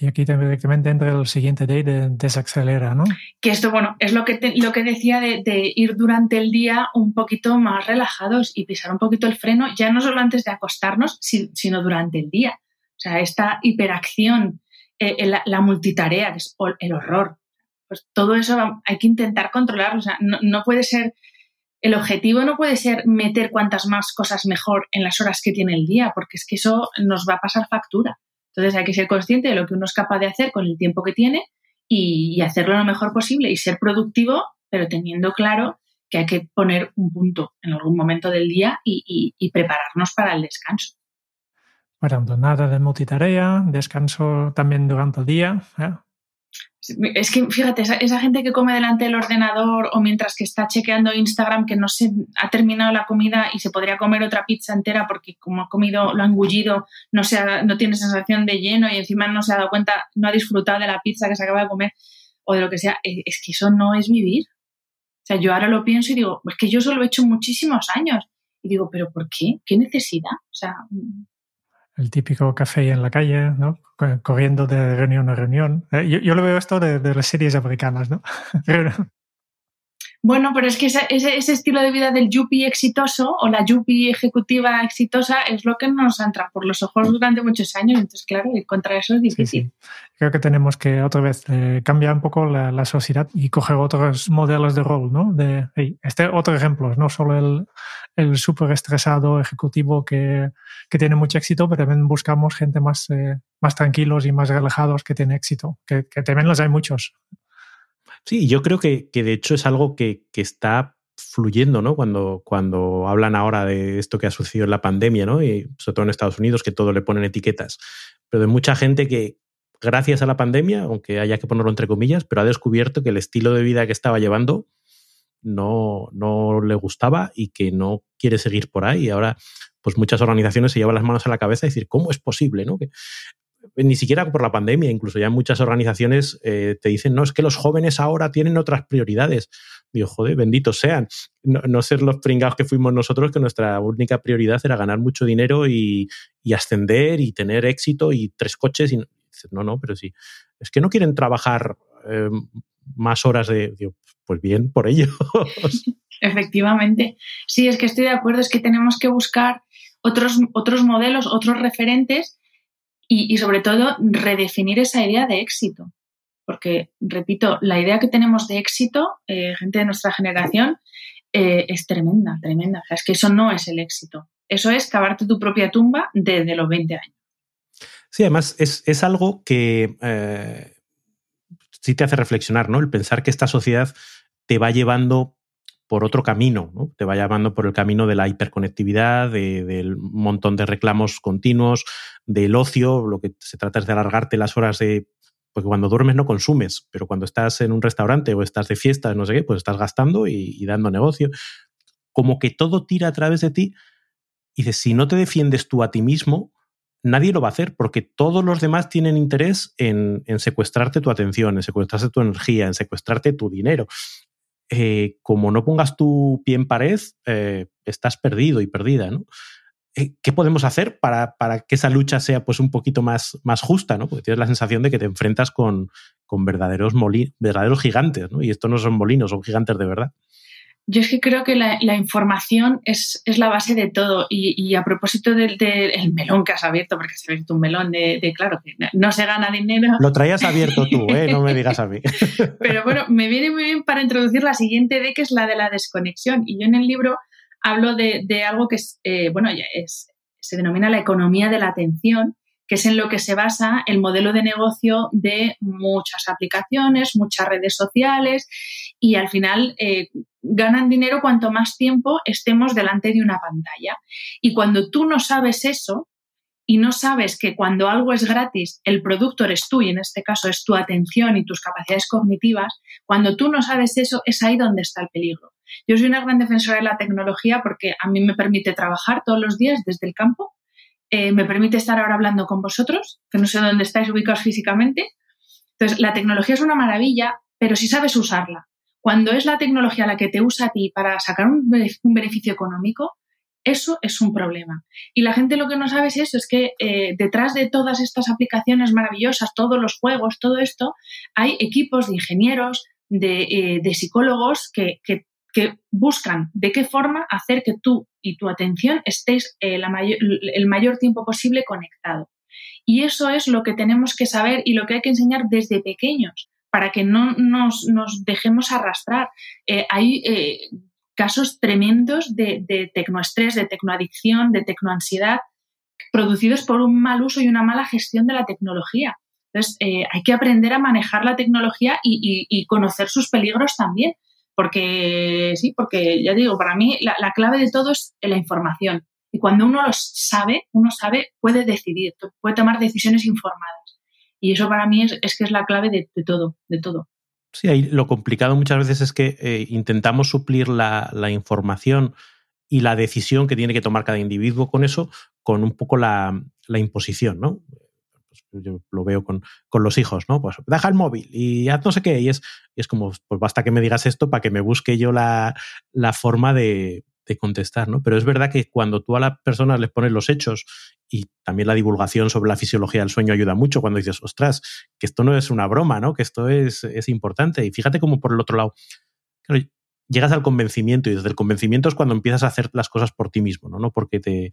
Y aquí directamente entra el siguiente day de desacelera, ¿no? Que esto, bueno, es lo que, lo que decía de, ir durante el día un poquito más relajados y pisar un poquito el freno, ya no solo antes de acostarnos, sino durante el día. O sea, esta hiperacción, eh, la, la multitarea, que es el horror pues todo eso hay que intentar controlarlo. O sea, no, puede ser, el objetivo no puede ser meter cuantas más cosas mejor en las horas que tiene el día, porque es que eso nos va a pasar factura. Entonces hay que ser consciente de lo que uno es capaz de hacer con el tiempo que tiene y, hacerlo lo mejor posible y ser productivo, pero teniendo claro que hay que poner un punto en algún momento del día y, prepararnos para el descanso. Bueno, nada de multitarea, descanso también durante el día. ¿eh? Es que, fíjate, esa, gente que come delante del ordenador o mientras que está chequeando Instagram que no se ha terminado la comida y se podría comer otra pizza entera porque como ha comido, lo ha engullido, no, se no tiene sensación de lleno y encima no se ha dado cuenta, no ha disfrutado de la pizza que se acaba de comer o de lo que sea, eh, es que eso no es vivir. O sea, yo ahora lo pienso y digo, es que yo eso lo he hecho muchísimos años. Y digo, ¿pero por qué? ¿Qué necesidad? O sea... El típico café en la calle, ¿no? Corriendo de reunión a reunión. Eh, yo, yo lo veo esto de, de las series americanas, ¿no? [LAUGHS] Bueno, pero es que ese, ese, estilo de vida del yuppie exitoso o la yuppie ejecutiva exitosa es lo que nos entra por los ojos durante muchos años. Entonces, claro, contra eso es difícil. Creo que tenemos que otra vez eh, cambiar un poco la, la, sociedad y coger otros modelos de rol, ¿no? De, este otro ejemplo, no solo el, el súper estresado ejecutivo que, que, tiene mucho éxito, pero también buscamos gente más, eh, más tranquilos y más relajados que tiene éxito, que, que también los hay muchos. Sí, yo creo que, que de hecho es algo que, que, está fluyendo, ¿no? Cuando, cuando hablan ahora de esto que ha sucedido en la pandemia, ¿no? Y sobre todo en Estados Unidos, que todo le ponen etiquetas. Pero de mucha gente que, gracias a la pandemia, aunque haya que ponerlo entre comillas, pero ha descubierto que el estilo de vida que estaba llevando no, no le gustaba y que no quiere seguir por ahí. Y ahora, pues muchas organizaciones se llevan las manos a la cabeza y decir, ¿cómo es posible? ¿no? Ni siquiera por la pandemia, incluso ya muchas organizaciones eh, te dicen, no, es que los jóvenes ahora tienen otras prioridades. Digo, joder, benditos sean. No, ser los pringados que fuimos nosotros, que nuestra única prioridad era ganar mucho dinero y, y ascender y tener éxito y tres coches. Y no, no, pero sí. Es que no quieren trabajar eh, más horas de. Digo, pues bien, por ello. [LAUGHS] Efectivamente. Sí, es que estoy de acuerdo, es que tenemos que buscar otros, otros modelos, otros referentes y, sobre todo redefinir esa idea de éxito. Porque, repito, la idea que tenemos de éxito, eh, gente de nuestra generación, eh, es tremenda, tremenda. O sea, es que eso no es el éxito. Eso es cavarte tu propia tumba desde los 20 años. Sí, además es, es algo que eh, sí te hace reflexionar, ¿no? El pensar que esta sociedad te va llevando por otro camino, ¿no? te va llevando por el camino de la hiperconectividad, de, del montón de reclamos continuos, del ocio, lo que se trata es de alargarte las horas de... Porque cuando duermes no consumes, pero cuando estás en un restaurante o estás de fiesta, no sé qué, pues estás gastando y, y dando negocio. Como que todo tira a través de ti. Y dices, si no te defiendes tú a ti mismo, nadie lo va a hacer porque todos los demás tienen interés en, en, secuestrarte tu atención, en secuestrarte tu energía, en secuestrarte tu dinero eh, como no pongas tu pie en pared, eh, estás perdido y perdida, ¿no? Eh, ¿Qué podemos hacer para, para, que esa lucha sea pues, un poquito más, más justa? ¿no? Porque tienes la sensación de que te enfrentas con, con verdaderos, verdaderos gigantes, ¿no? y estos no son molinos, son gigantes de verdad. Yo es que creo que la, la información es, es, la base de todo. Y, y a propósito del, del, melón que has abierto, porque has abierto un melón de, de, claro, que no se gana dinero. Lo traías abierto tú, ¿eh? no me digas a mí. [LAUGHS] Pero bueno, me viene muy bien para introducir la siguiente D, que es la de la desconexión. Y yo en el libro hablo de, de algo que es, eh, bueno, ya es, se denomina la economía de la atención, que es en lo que se basa el modelo de negocio de muchas aplicaciones, muchas redes sociales y al final eh, ganan dinero cuanto más tiempo estemos delante de una pantalla. Y cuando tú no sabes eso y no sabes que cuando algo es gratis, el producto eres tú y en este caso es tu atención y tus capacidades cognitivas, cuando tú no sabes eso es ahí donde está el peligro. Yo soy una gran defensora de la tecnología porque a mí me permite trabajar todos los días desde el campo, eh, me permite estar ahora hablando con vosotros, que no sé dónde estáis ubicados físicamente. Entonces, la tecnología es una maravilla, pero si sabes usarla. Cuando es la tecnología la que te usa a ti para sacar un beneficio económico, eso es un problema. Y la gente lo que no sabe es eso, es que eh, detrás de todas estas aplicaciones maravillosas, todos los juegos, todo esto, hay equipos de ingenieros, de, eh, psicólogos que, buscan de qué forma hacer que tú y tu atención estéis eh, el mayor tiempo posible conectado. Y eso es lo que tenemos que saber y lo que hay que enseñar desde pequeños para que no nos, dejemos arrastrar. Eh, hay eh, casos tremendos de, de tecnoestrés, de tecnoadicción, de tecnoansiedad, producidos por un mal uso y una mala gestión de la tecnología. Entonces, eh, hay que aprender a manejar la tecnología y, conocer sus peligros también, porque sí, porque ya digo, para mí la, la clave de todo es la información. Y cuando uno lo sabe, uno sabe, puede decidir, puede tomar decisiones informadas. Y eso para mí es, es que es la clave de, todo, de todo. Sí, ahí lo complicado muchas veces es que eh, intentamos suplir la, la, información y la decisión que tiene que tomar cada individuo con eso, con un poco la, la imposición, ¿no? Pues yo lo veo con, con, los hijos, ¿no? Pues deja el móvil y haz no sé qué. Y es, es como, pues basta que me digas esto para que me busque yo la, la forma de, contestar, ¿no? Pero es verdad que cuando tú a las personas les pones los hechos y también la divulgación sobre la fisiología del sueño ayuda mucho cuando dices, ostras, que esto no es una broma, ¿no? Que esto es, es importante. Y fíjate cómo por el otro lado, llegas al convencimiento y desde el convencimiento es cuando empiezas a hacer las cosas por ti mismo, ¿no? No porque te,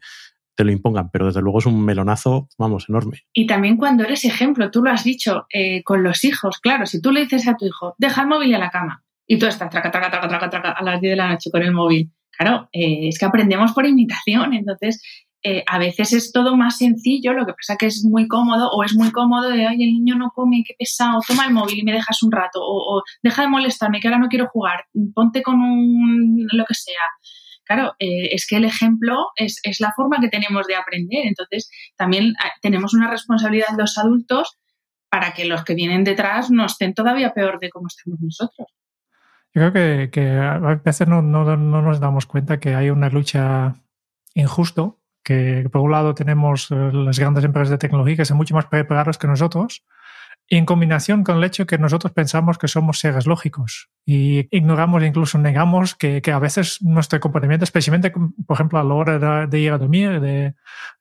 te lo impongan, pero desde luego es un melonazo, vamos, enorme. Y también cuando eres ejemplo, tú lo has dicho, eh, con los hijos, claro, si tú le dices a tu hijo, deja el móvil a la cama, y tú estás traca, traca, traca, traca, traca a las 10 de la noche con el móvil, claro, eh, es que aprendemos por imitación, entonces eh, a veces es todo más sencillo, lo que pasa que es muy cómodo o es muy cómodo de, ay, el niño no come, qué pesado, toma el móvil y me dejas un rato, o, deja de molestarme, que ahora no quiero jugar, ponte con un, lo que sea. Claro, eh, es que el ejemplo es, es, la forma que tenemos de aprender, entonces también ah, tenemos una responsabilidad los adultos para que los que vienen detrás no estén todavía peor de cómo estamos nosotros. Creo que, a veces no, no, no, nos damos cuenta que hay una lucha injusto que por un lado tenemos eh, las grandes empresas de tecnología que son mucho más preparadas que nosotros, en combinación con el hecho que nosotros pensamos que somos seres lógicos y ignoramos e incluso negamos que, que a veces nuestro comportamiento, especialmente, por ejemplo, a la hora de, ir a dormir, de,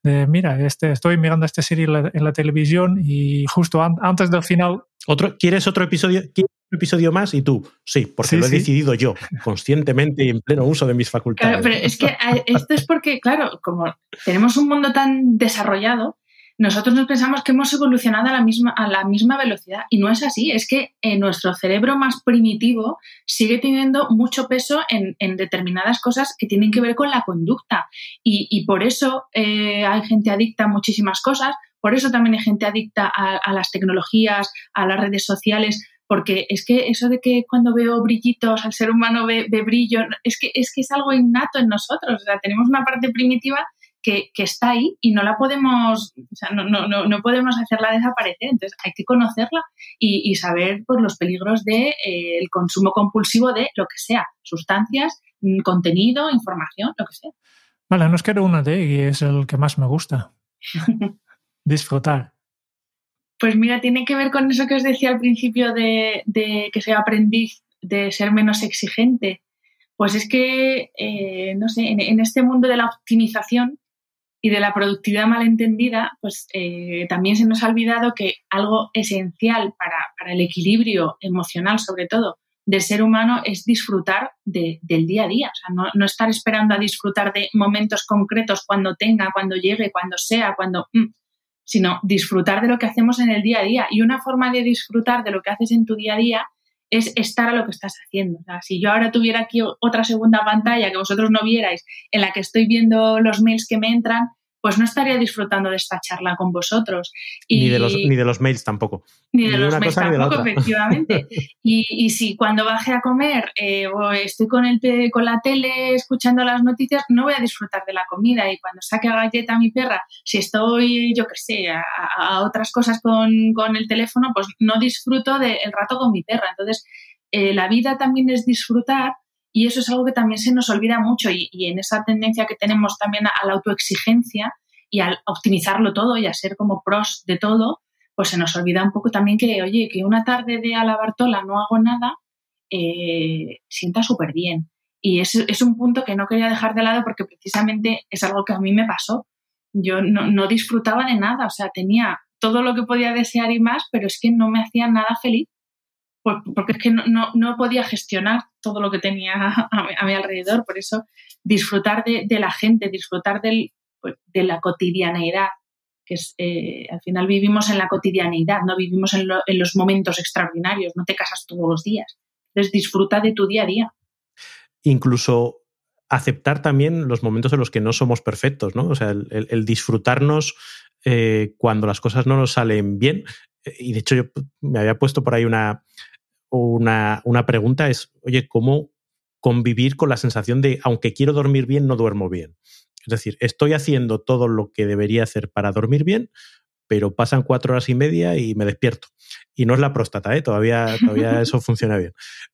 de, mira, este, estoy mirando esta serie en la, televisión y justo antes del final... Otro, ¿Quieres otro episodio? episodio más y tú, sí, porque lo he decidido yo, conscientemente y en pleno uso de mis facultades. Claro, pero es que esto es porque, claro, como tenemos un mundo tan desarrollado, nosotros nos pensamos que hemos evolucionado a la misma, a la misma velocidad y no es así, es que en nuestro cerebro más primitivo sigue teniendo mucho peso en, determinadas cosas que tienen que ver con la conducta. Y, por eso eh, hay gente adicta a muchísimas cosas, por eso también hay gente adicta a, a las tecnologías, a las redes sociales, porque es que eso de que cuando veo brillitos, al ser humano ve, brillo, es que, es que es algo innato en nosotros, o sea, tenemos una parte primitiva que, está ahí y no la podemos, o sea, no, no, no, podemos hacerla desaparecer, entonces hay que conocerla y, saber por pues, los peligros del de, eh, consumo compulsivo de lo que sea, sustancias, mm, contenido, información, lo que sea. Vale, nos queda uno de y es el que más me gusta. [LAUGHS] Disfrutar. Pues mira, tiene que ver con eso que os decía al principio de, que soy aprendiz de ser menos exigente. Pues es que, eh, no sé, en, este mundo de la optimización y de la productividad malentendida, pues eh, también se nos ha olvidado que algo esencial para, el equilibrio emocional, sobre todo, del ser humano es disfrutar del día a día. O sea, no, estar esperando a disfrutar de momentos concretos cuando tenga, cuando llegue, cuando sea, cuando... Mm, sino disfrutar de lo que hacemos en el día a día. Y una forma de disfrutar de lo que haces en tu día a día es estar a lo que estás haciendo. si yo ahora tuviera aquí otra segunda pantalla que vosotros no vierais, en la que estoy viendo los mails que me entran, pues no estaría disfrutando de esta charla con vosotros. ni, de los, ni de los mails tampoco. Ni de los mails tampoco, efectivamente. [LAUGHS] y, si cuando baje a comer eh, o estoy con, el, con la tele escuchando las noticias, no voy a disfrutar de la comida. Y cuando saque a galleta a mi perra, si estoy, yo qué sé, a, otras cosas con, con, el teléfono, pues no disfruto del rato con mi perra. Entonces, eh, la vida también es disfrutar y eso es algo que también se nos olvida mucho y, en esa tendencia que tenemos también a, la autoexigencia y al optimizarlo todo y a ser como pros de todo, pues se nos olvida un poco también que, oye, que una tarde de a la Bartola no hago nada, eh, sienta súper bien. Y es, es, un punto que no quería dejar de lado porque precisamente es algo que a mí me pasó. Yo no, no disfrutaba de nada, o sea, tenía todo lo que podía desear y más, pero es que no me hacía nada feliz porque es que no, podía gestionar todo lo que tenía [LAUGHS] a, mi alrededor. Por eso disfrutar de, la gente, disfrutar pues, de la cotidianeidad, que es, eh, al final vivimos en la cotidianeidad, no vivimos en, los momentos extraordinarios, no te casas todos los días. Entonces disfruta de tu día a día. Incluso aceptar también los momentos en los que no somos perfectos, ¿no? O sea, el, disfrutarnos eh, cuando las cosas no nos salen bien. Y de hecho, yo me había puesto por ahí una, una, una pregunta es, oye, ¿cómo convivir con la sensación de, aunque quiero dormir bien, no duermo bien? Es decir, estoy haciendo todo lo que debería hacer para dormir bien, pero pasan cuatro horas y media y me despierto. Y no es la próstata, ¿eh? todavía, todavía [LAUGHS] eso funciona bien.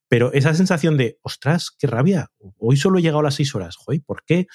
Pero esa sensación de, ostras, qué rabia, hoy solo he llegado a las seis horas, Joder, ¿por qué?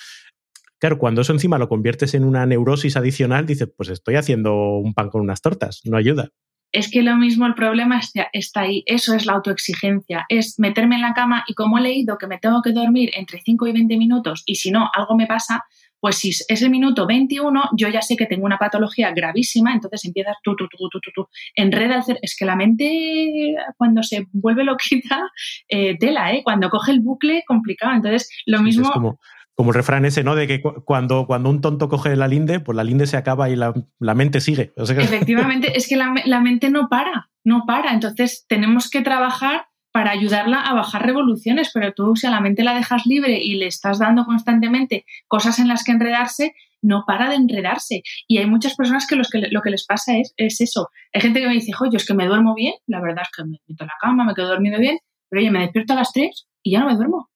Claro, cuando eso encima lo conviertes en una neurosis adicional, dices, pues estoy haciendo un pan con unas tortas, no ayuda es que lo mismo el problema está ahí. Eso es la autoexigencia. Es meterme en la cama y como he leído que me tengo que dormir entre 5 y 20 minutos y si no, algo me pasa, pues si es el minuto 21, yo ya sé que tengo una patología gravísima, entonces empiezas tú, tú, tú, tú, tú, tú, enreda el Es que la mente, cuando se vuelve loquita, eh, tela, ¿eh? Cuando coge el bucle, complicado. Entonces, lo mismo... Es como, como el refrán ese, ¿no? De que cuando, cuando un tonto coge la linde, pues la linde se acaba y la, mente sigue. [LAUGHS] Efectivamente, es que la, la mente no para, no para. Entonces, tenemos que trabajar para ayudarla a bajar revoluciones, pero tú si a la mente la dejas libre y le estás dando constantemente cosas en las que enredarse, no para de enredarse. Y hay muchas personas que, los que lo que les pasa es, es eso. Hay gente que me dice, oye, es que me duermo bien, la verdad es que me meto en la cama, me quedo dormido bien, pero oye, me despierto a las 3 y ya no me duermo.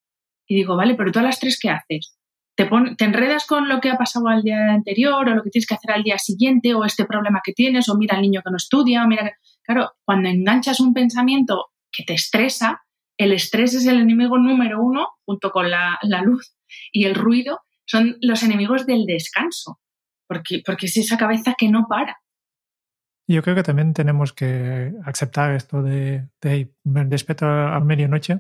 Y digo, vale, pero tú a las 3 ¿qué haces? ¿Te, ¿Te enredas con lo que ha pasado al día anterior o lo que tienes que hacer al día siguiente o este problema que tienes o mira al niño que no estudia o mira. Claro, cuando enganchas un pensamiento que te estresa, el estrés es el enemigo número uno, junto con la, luz y el ruido, son los enemigos del descanso, porque, porque es esa cabeza que no para. Yo creo que también tenemos que aceptar esto de, de despertar a medianoche.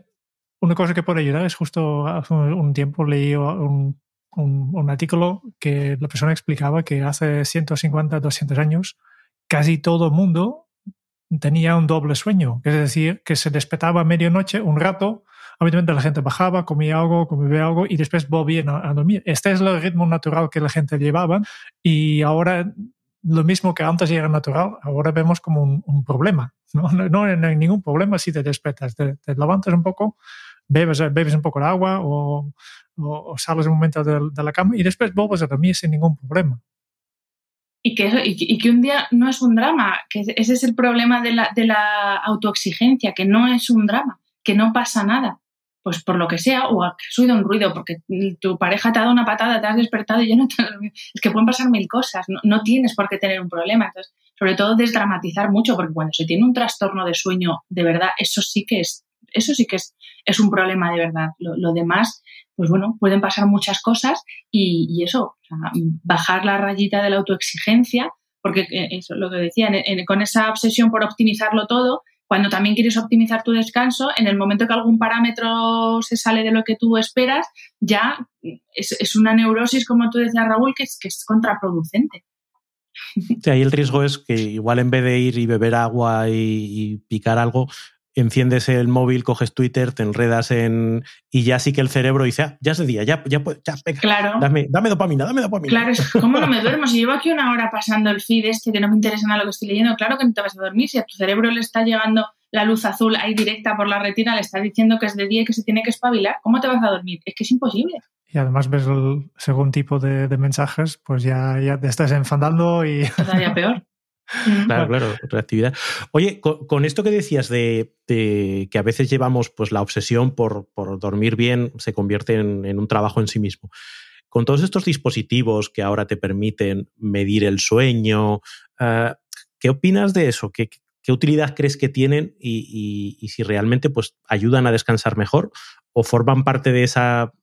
Una cosa que puede ayudar es justo hace un tiempo leí un, un, un, artículo que la persona explicaba que hace 150, 200 años casi todo el mundo tenía un doble sueño, es decir, que se despertaba a medianoche un rato, obviamente la gente bajaba, comía algo, comía algo y después volvía a, dormir. Este es el ritmo natural que la gente llevaba y ahora lo mismo que antes era natural, ahora vemos como un, problema. ¿no? No, hay ningún problema si te despiertas, te, levantas un poco, bebes, bebes un poco de agua o, o, sales un momento de, de, la cama y después vuelves a dormir sin ningún problema. Y que, y, que un día no es un drama, que ese es el problema de la, de la autoexigencia, que no es un drama, que no pasa nada, pues por lo que sea, o has oído un ruido, porque tu pareja te ha dado una patada, te has despertado y ya no te Es que pueden pasar mil cosas, no, no, tienes por qué tener un problema. Entonces, sobre todo desdramatizar mucho, porque cuando se tiene un trastorno de sueño, de verdad, eso sí que es, eso sí que es, es un problema de verdad. Lo, demás pues bueno, pueden pasar muchas cosas y, eso, bajar la rayita de la autoexigencia, porque eh, eso lo que decía, con esa obsesión por optimizarlo todo, cuando también quieres optimizar tu descanso, en el momento que algún parámetro se sale de lo que tú esperas, ya es, una neurosis, como tú decías, Raúl, que es, que es contraproducente. Ahí el riesgo es que igual en vez de ir y beber agua y picar algo, enciendes el móvil, coges Twitter, te enredas en. y ya sí que el cerebro dice, ah, ya es de día, ya, ya, ya claro. dame, dame, dopamina, dame dopamina. Claro, es como no me duermo. Si llevo aquí una hora pasando el feed este que no me interesa nada lo que estoy leyendo, claro que no te vas a dormir. Si a tu cerebro le está llegando la luz azul ahí directa por la retina, le está diciendo que es de día y que se tiene que espabilar, ¿cómo te vas a dormir? Es que es imposible. Y además ves el segundo tipo de, mensajes, pues ya, ya te estás enfadando y... Todavía peor. Claro, claro, reactividad. Oye, con, esto que decías de, que a veces llevamos pues, la obsesión por, dormir bien se convierte en, un trabajo en sí mismo. Con todos estos dispositivos que ahora te permiten medir el sueño, eh, ¿qué opinas de eso? ¿Qué, utilidad crees que tienen y, si realmente pues, ayudan a descansar mejor o forman parte de esa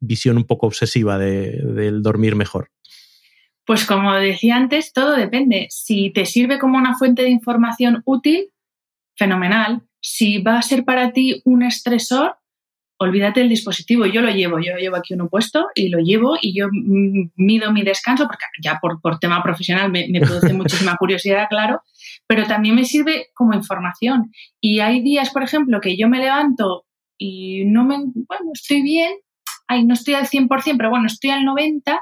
visión un poco obsesiva del dormir mejor? Pues como decía antes, todo depende. Si te sirve como una fuente de información útil, fenomenal. Si va a ser para ti un estresor, olvídate del dispositivo. Yo lo llevo, yo llevo aquí uno puesto y lo llevo y yo mido mi descanso, porque ya por, tema profesional me, me produce [LAUGHS] muchísima curiosidad, claro, pero también me sirve como información. Y hay días, por ejemplo, que yo me levanto y no me, bueno, estoy bien, ay, no estoy al 100%, pero bueno, estoy al 90%,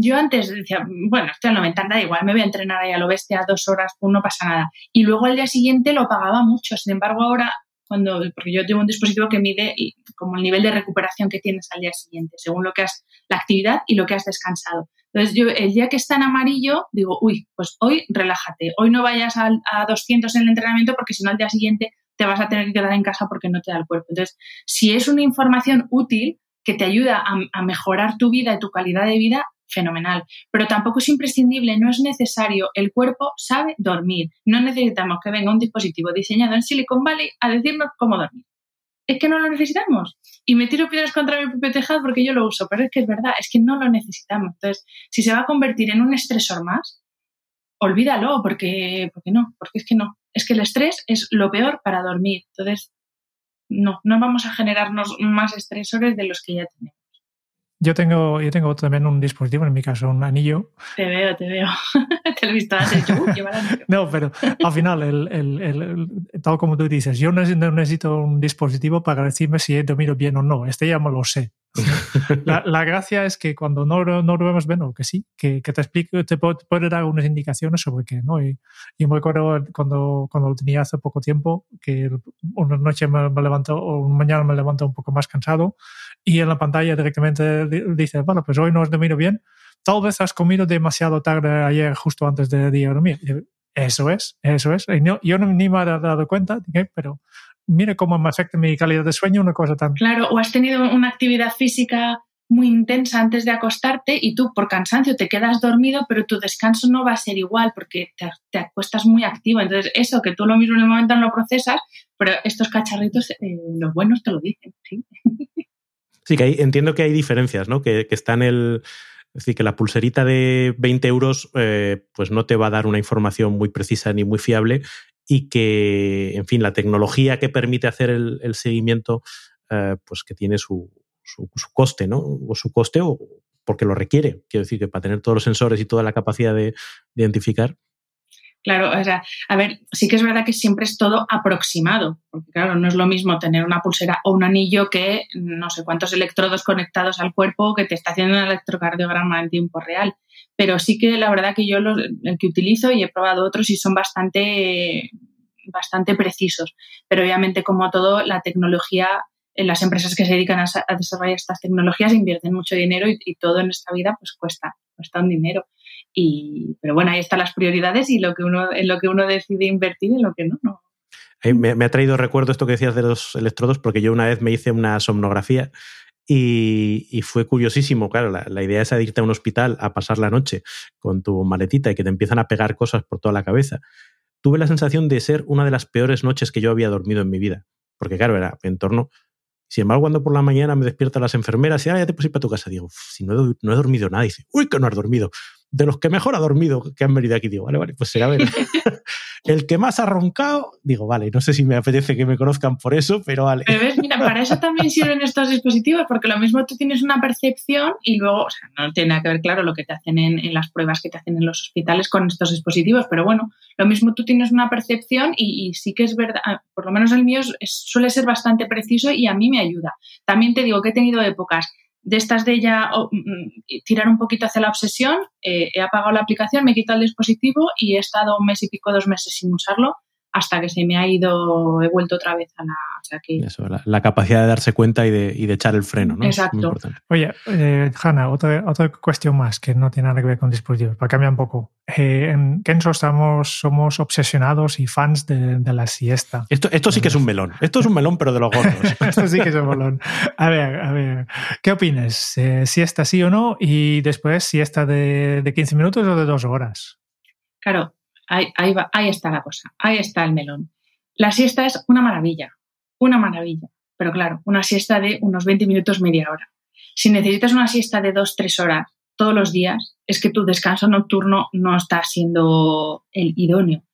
yo antes decía, bueno, estoy al 90, da igual, me voy a entrenar ahí a lo bestia dos horas, pues no pasa nada. Y luego al día siguiente lo pagaba mucho. Sin embargo, ahora, cuando, porque yo tengo un dispositivo que mide como el nivel de recuperación que tienes al día siguiente, según lo que has, la actividad y lo que has descansado. Entonces, yo el día que está en amarillo, digo, uy, pues hoy relájate, hoy no vayas a, a 200 en el entrenamiento porque si no al día siguiente te vas a tener que quedar en casa porque no te da el cuerpo. Entonces, si es una información útil que te ayuda a mejorar tu vida y tu calidad de vida, fenomenal. Pero tampoco es imprescindible, no es necesario. El cuerpo sabe dormir. No necesitamos que venga un dispositivo diseñado en Silicon Valley a decirnos cómo dormir. Es que no lo necesitamos. Y me tiro piedras contra mi propio tejado porque yo lo uso, pero es que es verdad, es que no lo necesitamos. Entonces, si se va a convertir en un estresor más, olvídalo, porque, porque no, porque es que no. Es que el estrés es lo peor para dormir. Entonces, no, no vamos a generarnos más estresores de los que ya tenemos. Yo tengo, yo tengo también un dispositivo, en mi caso un anillo. Te veo, te veo. [LAUGHS] te lo he visto antes. Yo, [LAUGHS] no, pero al final, el, el, el, tal como tú dices, yo no necesito un dispositivo para decirme si he dormido bien o no. Este ya me lo sé. [LAUGHS] La, la, gracia es que cuando no, no duermes bien, o que sí, que, que te explique, te puede, dar unas indicaciones sobre qué, ¿no? Y, y, me acuerdo cuando, cuando lo tenía hace poco tiempo, que una noche me, me levanto, o mañana me levanto un poco más cansado, y en la pantalla directamente dice, bueno, pues hoy no has dormido bien, tal vez has comido demasiado tarde ayer justo antes de a dormir. Eso es, eso es. yo no, ni me he dado cuenta, pero mire cómo me afecta mi calidad de sueño una cosa tan... Claro, o has tenido una actividad física muy intensa antes de acostarte y tú por cansancio te quedas dormido, pero tu descanso no va a ser igual porque te, te acuestas muy activo. Entonces, eso que tú lo mismo en el momento no lo procesas, pero estos cacharritos, eh, los buenos te lo dicen. ¿sí? sí, que entiendo que hay diferencias, ¿no? Que, que está en el... Es decir, que la pulserita de 20 euros eh, pues no te va a dar una información muy precisa ni muy fiable y que, en fin, la tecnología que permite hacer el, seguimiento, eh, pues que tiene su, su, coste, ¿no? O su coste o porque lo requiere. Quiero decir que para tener todos los sensores y toda la capacidad de, identificar. Claro, o sea, a ver, sí que es verdad que siempre es todo aproximado, porque claro, no es lo mismo tener una pulsera o un anillo que no sé cuántos electrodos conectados al cuerpo que te está haciendo un electrocardiograma en tiempo real. Pero sí que la verdad que yo el que utilizo y he probado otros y son bastante, bastante precisos. Pero obviamente, como todo, la tecnología las empresas que se dedican a, desarrollar estas tecnologías invierten mucho dinero y, todo en esta vida pues cuesta, cuesta un dinero. Y, pero bueno, ahí están las prioridades y lo que uno, en lo que uno decide invertir y en lo que no. Me, ha traído recuerdo esto que decías de los electrodos, porque yo una vez me hice una somnografía y, fue curiosísimo. Claro, la, idea es irte a un hospital a pasar la noche con tu maletita y que te empiezan a pegar cosas por toda la cabeza. Tuve la sensación de ser una de las peores noches que yo había dormido en mi vida. Porque, claro, era en torno sin embargo, cuando por la mañana me despiertan las enfermeras y ahora ya te puedes ir para tu casa, digo, si no he, no he dormido nada, dice, uy, que no has dormido de los que mejor ha dormido que han venido aquí. Digo, vale, vale, pues será ver. [LAUGHS] el que más ha roncado, digo, vale, no sé si me apetece que me conozcan por eso, pero vale. Pero ves, mira, para eso también [LAUGHS] sirven estos dispositivos, porque lo mismo tú tienes una percepción y luego, o sea, no tiene nada que ver, claro, lo que te hacen en, las pruebas que te hacen en los hospitales con estos dispositivos, pero bueno, lo mismo tú tienes una percepción y, sí que es verdad, ah, por lo menos el mío suele ser bastante preciso y a mí me ayuda. También te digo que he tenido épocas de estas de ya mm, tirar un poquito hacia la obsesión, eh, he apagado la aplicación, me he quitado el dispositivo y he estado un mes y pico, dos meses sin usarlo hasta que se me ha ido, he vuelto otra vez a la... Eso, la, capacidad de darse cuenta y de, y de echar el freno, ¿no? Exacto. Oye, eh, Hanna, otra, otra cuestión más que no tiene nada que ver con dispositivos, para cambiar un poco. Eh, en Kenzo estamos, somos obsesionados y fans de, de la siesta. Esto, esto sí que es un melón. Esto es un melón, pero de los gordos. [LAUGHS] esto sí que es un melón. A ver, a ver, ¿qué opinas? Eh, ¿Siesta sí o no? Y después, ¿siesta de, de 15 minutos o de dos horas? Claro, Ahí, ahí, está la cosa, ahí está el melón. La siesta es una maravilla, una maravilla, pero claro, una siesta de unos 20 minutos, media hora. Si necesitas una siesta de 2-3 horas todos los días, es que tu descanso nocturno no está siendo el idóneo.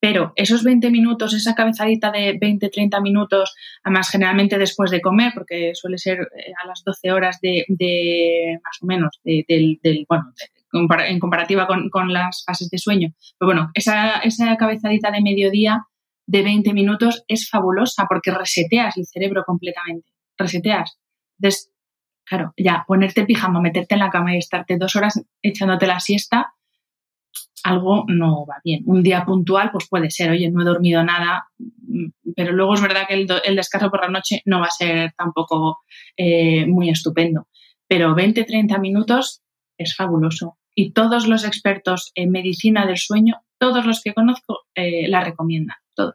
Pero esos 20 minutos, esa cabezadita de 20-30 minutos, además generalmente después de comer, porque suele ser eh, a las 12 horas de, más o menos, del, bueno, en comparativa con, las fases de sueño. Pero bueno, esa, esa cabezadita de mediodía de 20 minutos es fabulosa porque reseteas el cerebro completamente. Reseteas. Entonces, claro, ya ponerte pijama, meterte en la cama y estarte dos horas echándote la siesta, algo no va bien. Un día puntual, pues puede ser, oye, no he dormido nada, pero luego es verdad que el, descanso por la noche no va a ser tampoco eh, muy estupendo. Pero 20, 30 minutos es fabuloso y todos los expertos en medicina del sueño, todos los que conozco, eh, la recomiendan, todos.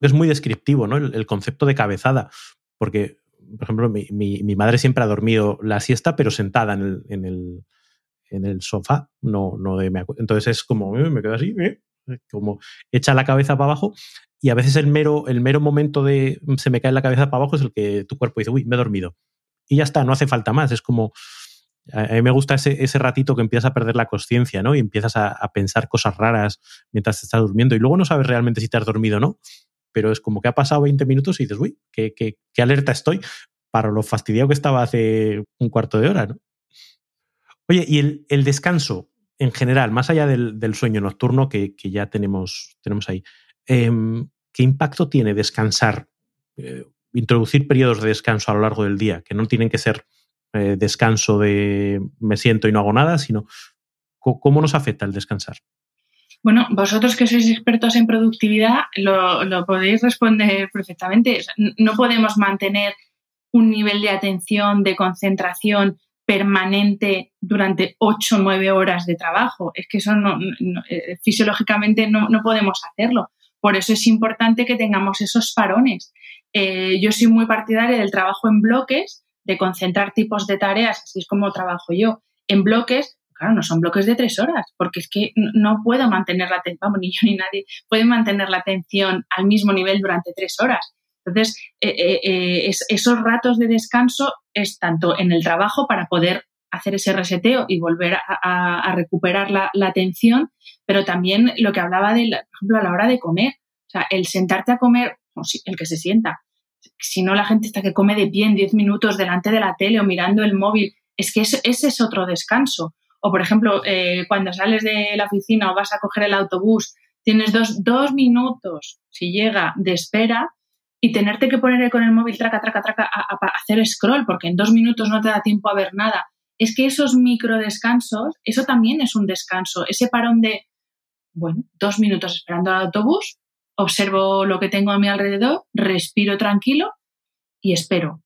Es muy descriptivo, ¿no? El, concepto de cabezada, porque, por ejemplo, mi, madre siempre ha dormido la siesta, pero sentada en el, sofá, no, no de, entonces es como, eh, me quedo así, eh, como echa la cabeza para abajo y a veces el mero, el mero momento de se me cae la cabeza para abajo es el que tu cuerpo dice, uy, me he dormido. Y ya está, no hace falta más, es como A mí me gusta ese, ese ratito que empiezas a perder la conciencia, ¿no? Y empiezas a, pensar cosas raras mientras estás durmiendo y luego no sabes realmente si te has dormido o no, pero es como que ha pasado 20 minutos y dices, uy, qué, qué, qué alerta estoy para lo fastidiado que estaba hace un cuarto de hora, ¿no? Oye, y el, el descanso en general, más allá del, del sueño nocturno que, que, ya tenemos, tenemos ahí, eh, ¿qué impacto tiene descansar? Eh, introducir periodos de descanso a lo largo del día, que no tienen que ser eh, descanso de me siento y no hago nada, sino cómo nos afecta el descansar. Bueno, vosotros que sois expertos en productividad lo, podéis responder perfectamente. No podemos mantener un nivel de atención, de concentración permanente durante 8 o 9 horas de trabajo. Es que eso no, eh, fisiológicamente no, no, podemos hacerlo. Por eso es importante que tengamos esos parones. Eh, yo soy muy partidaria del trabajo en bloques, de concentrar tipos de tareas, así es como trabajo yo, en bloques. Claro, no son bloques de tres horas, porque es que no puedo mantener la atención, vamos, [LAUGHS] ni yo ni nadie puede mantener la atención al mismo nivel durante tres horas. Entonces, eh, eh, esos ratos de descanso es tanto en el trabajo para poder hacer ese reseteo y volver a, recuperar la, la, atención, pero también lo que hablaba de, por ejemplo, a la hora de comer. O sea, el sentarte a comer el que se sienta. Si no, la gente está que come de pie en 10 minutos delante de la tele o mirando el móvil. Es que ese, es otro descanso. O, por ejemplo, eh, cuando sales de la oficina o vas a coger el autobús, tienes dos, dos minutos, si llega, de espera y tenerte que poner con el móvil traca, traca, traca a, a, hacer scroll porque en dos minutos no te da tiempo a ver nada. Es que esos micro descansos, eso también es un descanso. Ese parón de, bueno, dos minutos esperando al autobús, observo lo que tengo a mi alrededor, respiro tranquilo y espero.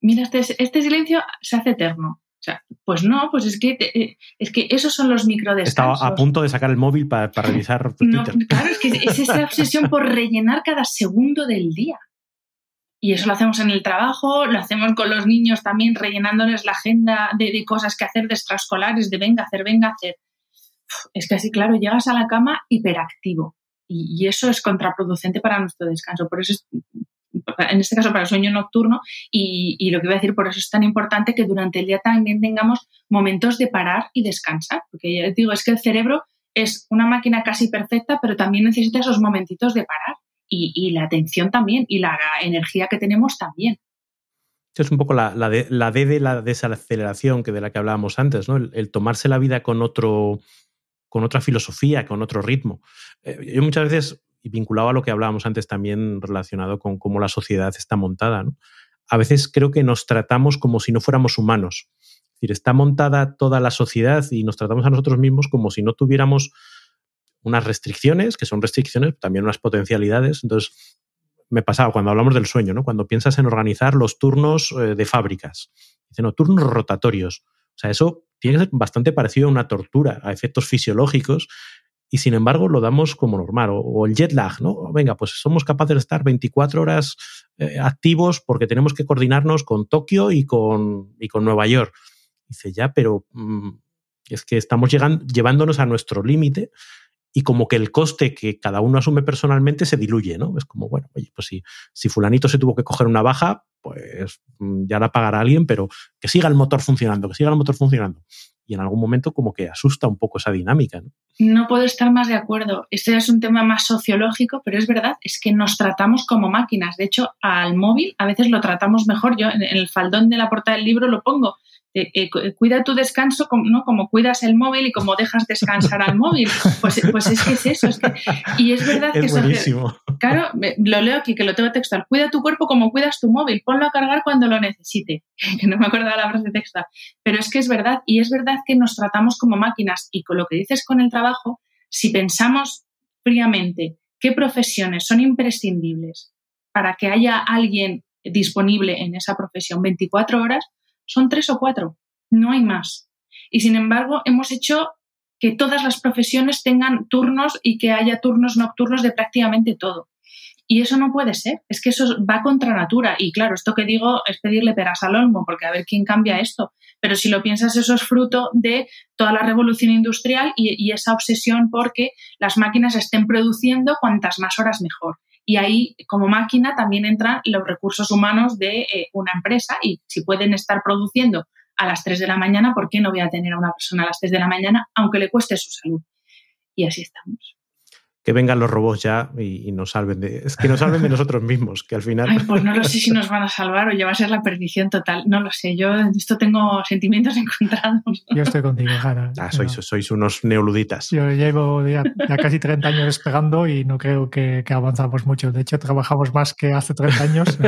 Mira, este, este silencio se hace eterno. O sea, pues no, pues es que, eh, es que esos son los microdescansos. Estaba a punto de sacar el móvil para, revisar Twitter. claro, es que es esa [LAUGHS] obsesión por rellenar cada segundo del día. Y eso lo hacemos en el trabajo, lo hacemos con los niños también, rellenándoles la agenda de, de cosas que hacer de extraescolares, de venga a hacer, venga a hacer es que claro, llegas a la cama hiperactivo y, eso es contraproducente para nuestro descanso. Por eso es, en este caso para el sueño nocturno y, lo que voy a decir, por eso es tan importante que durante el día también tengamos momentos de parar y descansar, porque ya digo, es que el cerebro es una máquina casi perfecta, pero también necesita esos momentitos de parar y, la atención también y la energía que tenemos también. Esto es un poco la, de, la D de la desaceleración que de la que hablábamos antes, ¿no? el tomarse la vida con otro, con otra filosofía, con otro ritmo. Eh, yo muchas veces, y vinculado a lo que hablábamos antes también relacionado con cómo la sociedad está montada, a veces creo que nos tratamos como si no fuéramos humanos. Es decir, está montada toda la sociedad y nos tratamos a nosotros mismos como si no tuviéramos unas restricciones, que son restricciones, también unas potencialidades. Entonces, me pasaba cuando hablamos del sueño, ¿no? cuando piensas en organizar los turnos eh, de fábricas. Dicen, no, turnos rotatorios. O sea, eso tiene que ser bastante parecido a una tortura, a efectos fisiológicos, y sin embargo lo damos como normal. O, el jet lag, ¿no? Venga, pues somos capaces de estar 24 horas eh, activos porque tenemos que coordinarnos con Tokio y con, y con Nueva York. Dice, ya, pero mm, es que estamos llevándonos a nuestro límite y como que el coste que cada uno asume personalmente se diluye, ¿no? Es como, bueno, oye, pues si, fulanito se tuvo que coger una baja, pues mm, ya la pagará alguien, pero que siga el motor funcionando, que siga el motor funcionando. Y en algún momento como que asusta un poco esa dinámica. ¿no? no puedo estar más de acuerdo. Este es un tema más sociológico, pero es verdad, es que nos tratamos como máquinas. De hecho, al móvil a veces lo tratamos mejor. Yo en el faldón de la portada del libro lo pongo. Eh, eh, cuida tu descanso como, ¿no? como cuidas el móvil y como dejas descansar al móvil. Pues, pues es que es eso. Es que, y es verdad es que buenísimo. claro, lo leo aquí, que lo tengo textual. Cuida tu cuerpo como cuidas tu móvil. Ponlo a cargar cuando lo necesite. [LAUGHS] Que no me acuerdo de la frase textual. Pero es que es verdad. Y es verdad que nos tratamos como máquinas. Y con lo que dices con el trabajo, si pensamos fríamente qué profesiones son imprescindibles para que haya alguien disponible en esa profesión 24 horas, son tres o cuatro, no hay más. Y sin embargo, hemos hecho que todas las profesiones tengan turnos y que haya turnos nocturnos de prácticamente todo. Y eso no puede ser, es que eso va contra natura. Y claro, esto que digo es pedirle peras al olmo, porque a ver quién cambia esto. Pero si lo piensas, eso es fruto de toda la revolución industrial y, y esa obsesión porque las máquinas estén produciendo cuantas más horas mejor. Y ahí, como máquina, también entran los recursos humanos de eh, una empresa y si pueden estar produciendo a las 3 de la mañana, ¿por qué no voy a tener a una persona a las 3 de la mañana, aunque le cueste su salud? Y así estamos que vengan los robots ya y, nos salven de. Es que nos salven de [LAUGHS] nosotros mismos, que al final. Ay, pues no lo sé si nos van a [LAUGHS] salvar o ya va a ser la perdición total. No lo sé. Yo en esto tengo sentimientos [LAUGHS] encontrados. Yo estoy contigo, Jara. Ah, sois, sois, unos neoluditas. Yo llevo ya, casi 30 años esperando y no creo que, que, avanzamos mucho. De hecho, trabajamos más que hace 30 años.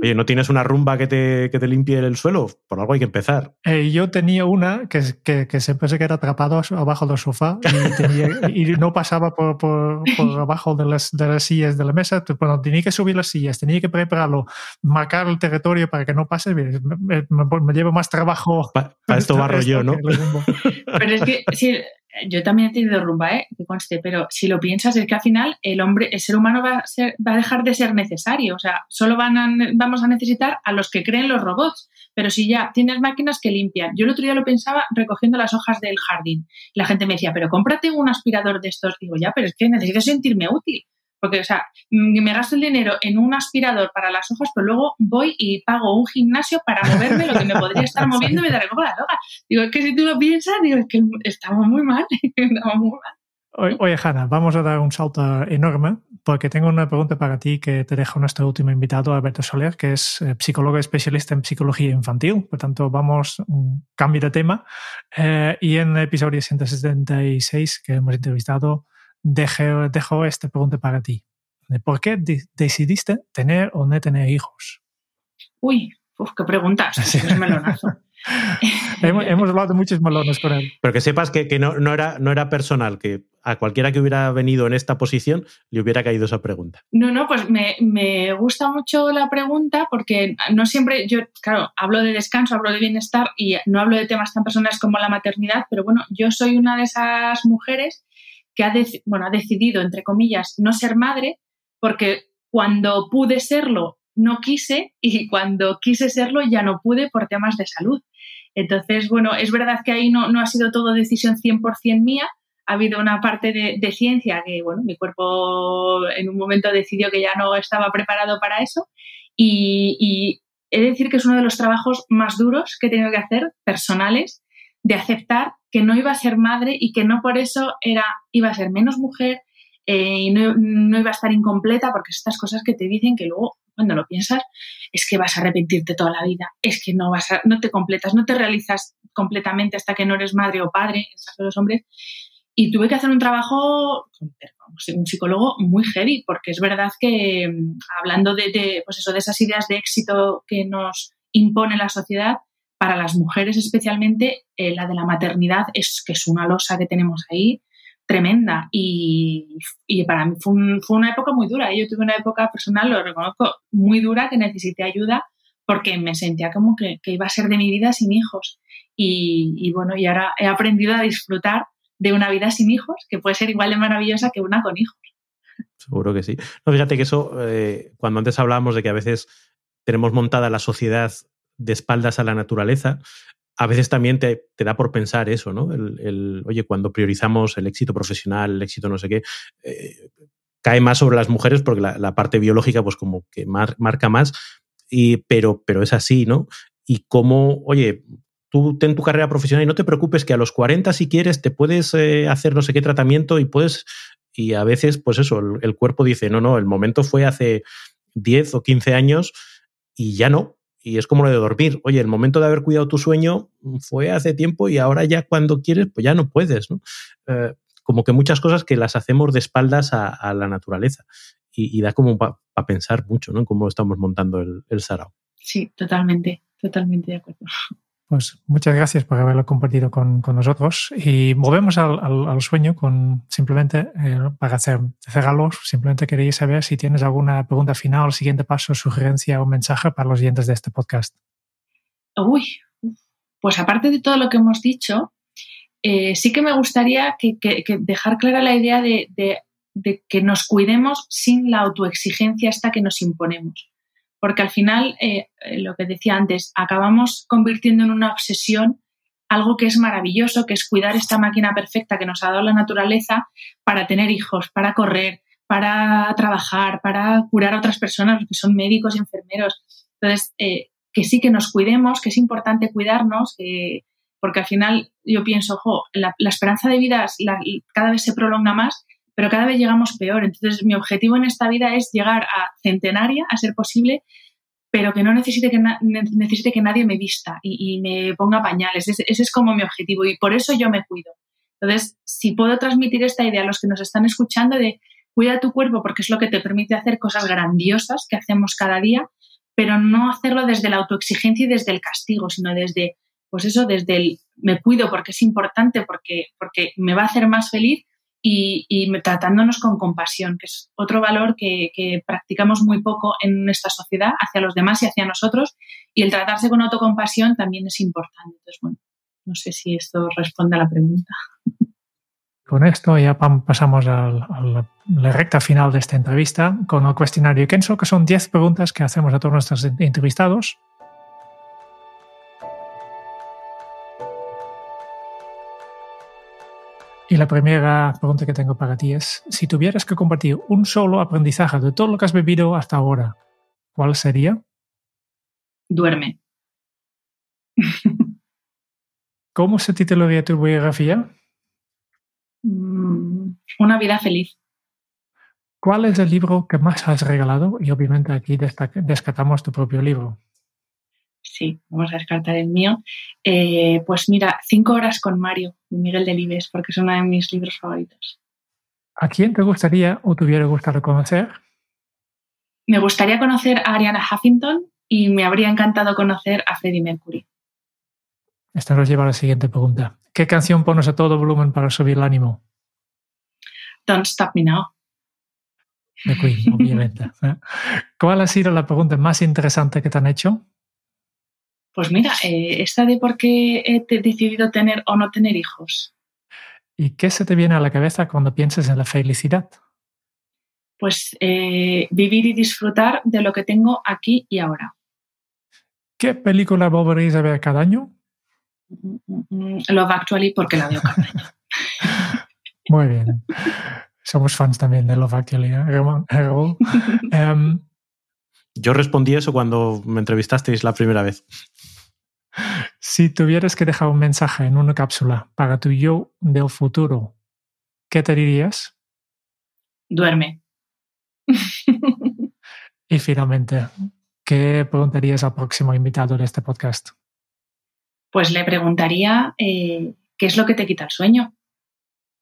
Oye, ¿no tienes una rumba que te, que te limpie el suelo? Por algo hay que empezar. Eh, yo tenía una que, que, que, siempre se queda atrapado abajo del sofá y, no pasaba por, por, por abajo de las, de las, sillas de la mesa. Bueno, tenía que subir las sillas, tenía que prepararlo, marcar el territorio para que no pase. Me, me, me llevo más trabajo. Para [LAUGHS] esto barro yo, ¿no? Pero es que si, yo también he tenido rumba, ¿eh? que conste, pero si lo piensas es que al final el hombre, el ser humano va a, ser, va a dejar de ser necesario, o sea, solo van a, vamos a necesitar a los que creen los robots, pero si ya tienes máquinas que limpian. Yo el otro día lo pensaba recogiendo las hojas del jardín. La gente me decía, pero cómprate un aspirador de estos. Digo, ya, pero es que necesito sentirme útil. Porque, o sea, mm, me gasto el dinero en un aspirador para las hojas, pero luego voy y pago un gimnasio para moverme lo que me podría estar [LAUGHS] moviendo y me recojo la hoja. Digo, es que si tú lo piensas, digo, es que estamos muy mal. [LAUGHS] estamos muy mal. Oye, Hanna, vamos a dar un salto enorme porque tengo una pregunta para ti que te deja nuestro último invitado, Alberto Soler, que es eh, psicólogo especialista en psicología infantil. Por tanto, vamos un cambio de tema. Eh, y en el episodio 176 que hemos entrevistado, dejo, dejo esta pregunta para ti. ¿Por qué decidiste tener o no tener hijos? Uy, qué preguntas. [LAUGHS] Es melonazo. [LAUGHS] hemos, hemos, hablado de muchos melones con él. Pero que sepas que, que no, no, era, no era personal, que a cualquiera que hubiera venido en esta posición le hubiera caído esa pregunta. No, no, pues me, me, gusta mucho la pregunta porque no siempre, yo, claro, hablo de descanso, hablo de bienestar y no hablo de temas tan personales como la maternidad, pero bueno, yo soy una de esas mujeres que ha, bueno, ha decidido, entre comillas, no ser madre porque cuando pude serlo no quise y cuando quise serlo ya no pude por temas de salud. Entonces, bueno, es verdad que ahí no, no ha sido todo decisión 100% mía, ha habido una parte de, ciencia que, bueno, mi cuerpo en un momento decidió que ya no estaba preparado para eso y, y he de decir que es uno de los trabajos más duros que he tenido que hacer, personales, de aceptar que no iba a ser madre y que no por eso era, iba a ser menos mujer eh, y no, iba a estar incompleta, porque estas cosas que te dicen que luego cuando lo piensas es que vas a arrepentirte toda la vida, es que no vas no te completas, no te realizas completamente hasta que no eres madre o padre, en de los hombres. Y tuve que hacer un trabajo un psicólogo muy heavy, porque es verdad que mm, hablando de, de, pues eso, de esas ideas de éxito que nos impone la sociedad, para las mujeres especialmente, eh, la de la maternidad es que es una losa que tenemos ahí tremenda y, y para mí fue, fue, una época muy dura. Yo tuve una época personal, lo reconozco, muy dura que necesité ayuda porque me sentía como que, que iba a ser de mi vida sin hijos. Y, y, bueno, y ahora he aprendido a disfrutar de una vida sin hijos, que puede ser igual de maravillosa que una con hijos. Seguro que sí. No, fíjate que eso, eh, cuando antes hablábamos de que a veces tenemos montada la sociedad de espaldas a la naturaleza, a veces también te, da por pensar eso, ¿no? El, oye, cuando priorizamos el éxito profesional, el éxito no sé qué, eh, cae más sobre las mujeres porque la, parte biológica, pues como que marca más, y, pero, pero es así, ¿no? Y como, oye, tú ten tu carrera profesional y no te preocupes que a los 40 si quieres te puedes eh, hacer no sé qué tratamiento y puedes, y a veces, pues eso, el, el cuerpo dice, no, no, el momento fue hace 10 o 15 años y ya no, y es como lo de dormir. Oye, el momento de haber cuidado tu sueño fue hace tiempo y ahora ya cuando quieres, pues ya no puedes, ¿no? Eh, como que muchas cosas que las hacemos de espaldas a, la naturaleza. Y, da como para pensar mucho, ¿no? En cómo estamos montando el, el sarao. Sí, totalmente, totalmente de acuerdo. Pues muchas gracias por haberlo compartido con, con nosotros. Y volvemos al, al, sueño con simplemente eh, para hacer, cerrarlo, simplemente quería saber si tienes alguna pregunta final, siguiente paso, sugerencia o mensaje para los oyentes de este podcast. Uy, pues aparte de todo lo que hemos dicho, eh, sí que me gustaría que, que, dejar clara la idea de, de, de que nos cuidemos sin la autoexigencia hasta que nos imponemos porque al final, eh, eh, lo que decía antes, acabamos convirtiendo en una obsesión algo que es maravilloso, que es cuidar esta máquina perfecta que nos ha dado la naturaleza para tener hijos, para correr, para trabajar, para curar a otras personas, que son médicos y enfermeros. Entonces, eh, que sí que nos cuidemos, que es importante cuidarnos, porque al final yo pienso, ojo, la, esperanza de vida cada vez se prolonga más, pero cada vez llegamos peor. Entonces, mi objetivo en esta vida es llegar a centenaria, a ser posible, pero que no necesite que, necesite que nadie me vista y, me ponga pañales. Ese, es como mi objetivo y por eso yo me cuido. Entonces, si puedo transmitir esta idea a los que nos están escuchando de cuida tu cuerpo porque es lo que te permite hacer cosas grandiosas que hacemos cada día, pero no hacerlo desde la autoexigencia y desde el castigo, sino desde, pues eso, desde el me cuido porque es importante, porque, porque me va a hacer más feliz y, tratándonos con compasión, que es otro valor que, practicamos muy poco en nuestra sociedad hacia los demás y hacia nosotros. Y el tratarse con autocompasión también es importante. Entonces, bueno, no sé si esto responde a la pregunta. Con esto ya pasamos a la recta final de esta entrevista con el cuestionario Kenso, que son 10 preguntas que hacemos a todos nuestros entrevistados Y la primera pregunta que tengo para ti es, si tuvieras que compartir un solo aprendizaje de todo lo que has vivido hasta ahora, ¿cuál sería? Duerme. ¿Cómo se titularía tu biografía? Mm, una vida feliz. ¿Cuál es el libro que más has regalado? Y obviamente aquí descartamos tu propio libro sí, vamos a descartar el mío. Eh, pues mira, Cinco horas con Mario, de Miguel Delibes, porque es uno de mis libros favoritos. ¿A quién te gustaría o te hubiera gustado conocer? Me gustaría conocer a Ariana Huffington y me habría encantado conocer a Freddie Mercury. Esto nos lleva a la siguiente pregunta. ¿Qué canción pones a todo volumen para subir el ánimo? Don't Stop Me Now. De Queen, obviamente. [LAUGHS] ¿Cuál ha sido la pregunta más interesante que te han hecho? Pues mira, eh, esta de por qué he decidido tener o no tener hijos. ¿Y qué se te viene a la cabeza cuando piensas en la felicidad? Pues eh, vivir y disfrutar de lo que tengo aquí y ahora. ¿Qué película volveréis a ver cada año? Mm, mm, mm, Love Actually porque la veo cada año. [LAUGHS] Muy bien. Somos fans también de Love Actually, ¿eh? [LAUGHS] Em, Yo respondí eso cuando me entrevistasteis la primera vez. Si tuvieras que dejar un mensaje en una cápsula para tu yo del futuro, ¿qué te dirías? Duerme. [LAUGHS] y finalmente, ¿qué preguntarías al próximo invitado de este podcast? Pues le preguntaría eh, qué es lo que te quita el sueño.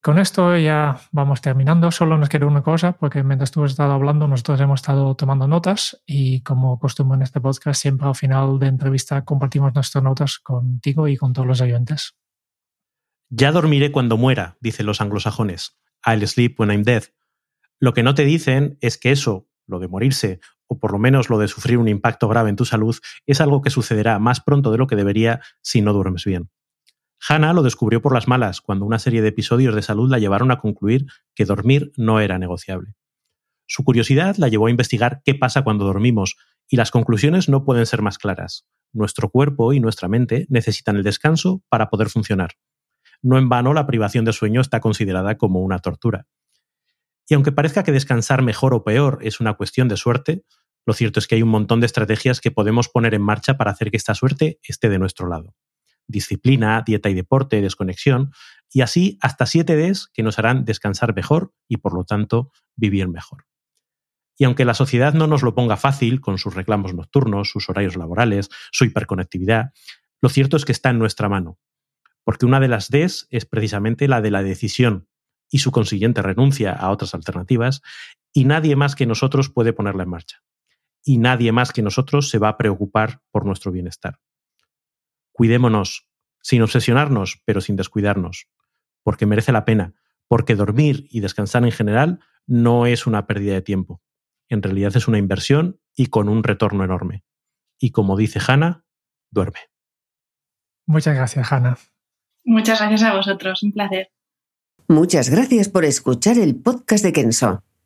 Con esto ya vamos terminando. Solo nos queda una cosa, porque mientras tú has estado hablando, nosotros hemos estado tomando notas y como costumbre en este podcast, siempre al final de entrevista compartimos nuestras notas contigo y con todos los oyentes. Ya dormiré cuando muera, dicen los anglosajones. I'll sleep when I'm dead. Lo que no te dicen es que eso, lo de morirse, o por lo menos lo de sufrir un impacto grave en tu salud, es algo que sucederá más pronto de lo que debería si no duermes bien. Hannah lo descubrió por las malas cuando una serie de episodios de salud la llevaron a concluir que dormir no era negociable. Su curiosidad la llevó a investigar qué pasa cuando dormimos, y las conclusiones no pueden ser más claras. Nuestro cuerpo y nuestra mente necesitan el descanso para poder funcionar. No en vano la privación de sueño está considerada como una tortura. Y aunque parezca que descansar mejor o peor es una cuestión de suerte, lo cierto es que hay un montón de estrategias que podemos poner en marcha para hacer que esta suerte esté de nuestro lado disciplina, dieta y deporte, desconexión, y así hasta siete Ds que nos harán descansar mejor y por lo tanto vivir mejor. Y aunque la sociedad no nos lo ponga fácil con sus reclamos nocturnos, sus horarios laborales, su hiperconectividad, lo cierto es que está en nuestra mano, porque una de las Ds es precisamente la de la decisión y su consiguiente renuncia a otras alternativas, y nadie más que nosotros puede ponerla en marcha. Y nadie más que nosotros se va a preocupar por nuestro bienestar cuidémonos, sin obsesionarnos, pero sin descuidarnos, porque merece la pena, porque dormir y descansar en general no es una pérdida de tiempo. En realidad es una inversión y con un retorno enorme. Y como dice Hanna, duerme. Muchas gracias, Hanna. Muchas gracias a vosotros, un placer. Muchas gracias por escuchar el podcast de Kenso.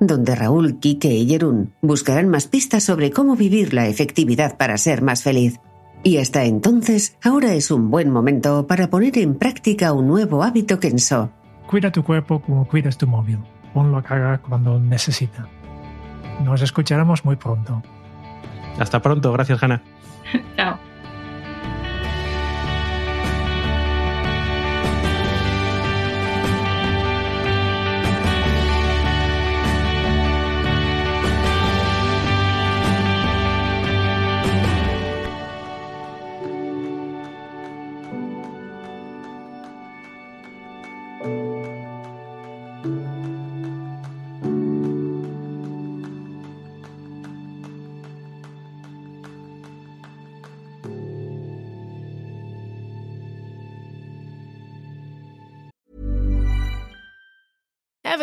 donde Raúl, Kike y Jerún buscarán más pistas sobre cómo vivir la efectividad para ser más feliz. Y hasta entonces, ahora es un buen momento para poner en práctica un nuevo hábito Kenso. Cuida tu cuerpo como cuidas tu móvil. Ponlo a cargar cuando necesita. Nos escucharemos muy pronto. Hasta pronto, gracias Hanna. [LAUGHS] Chao.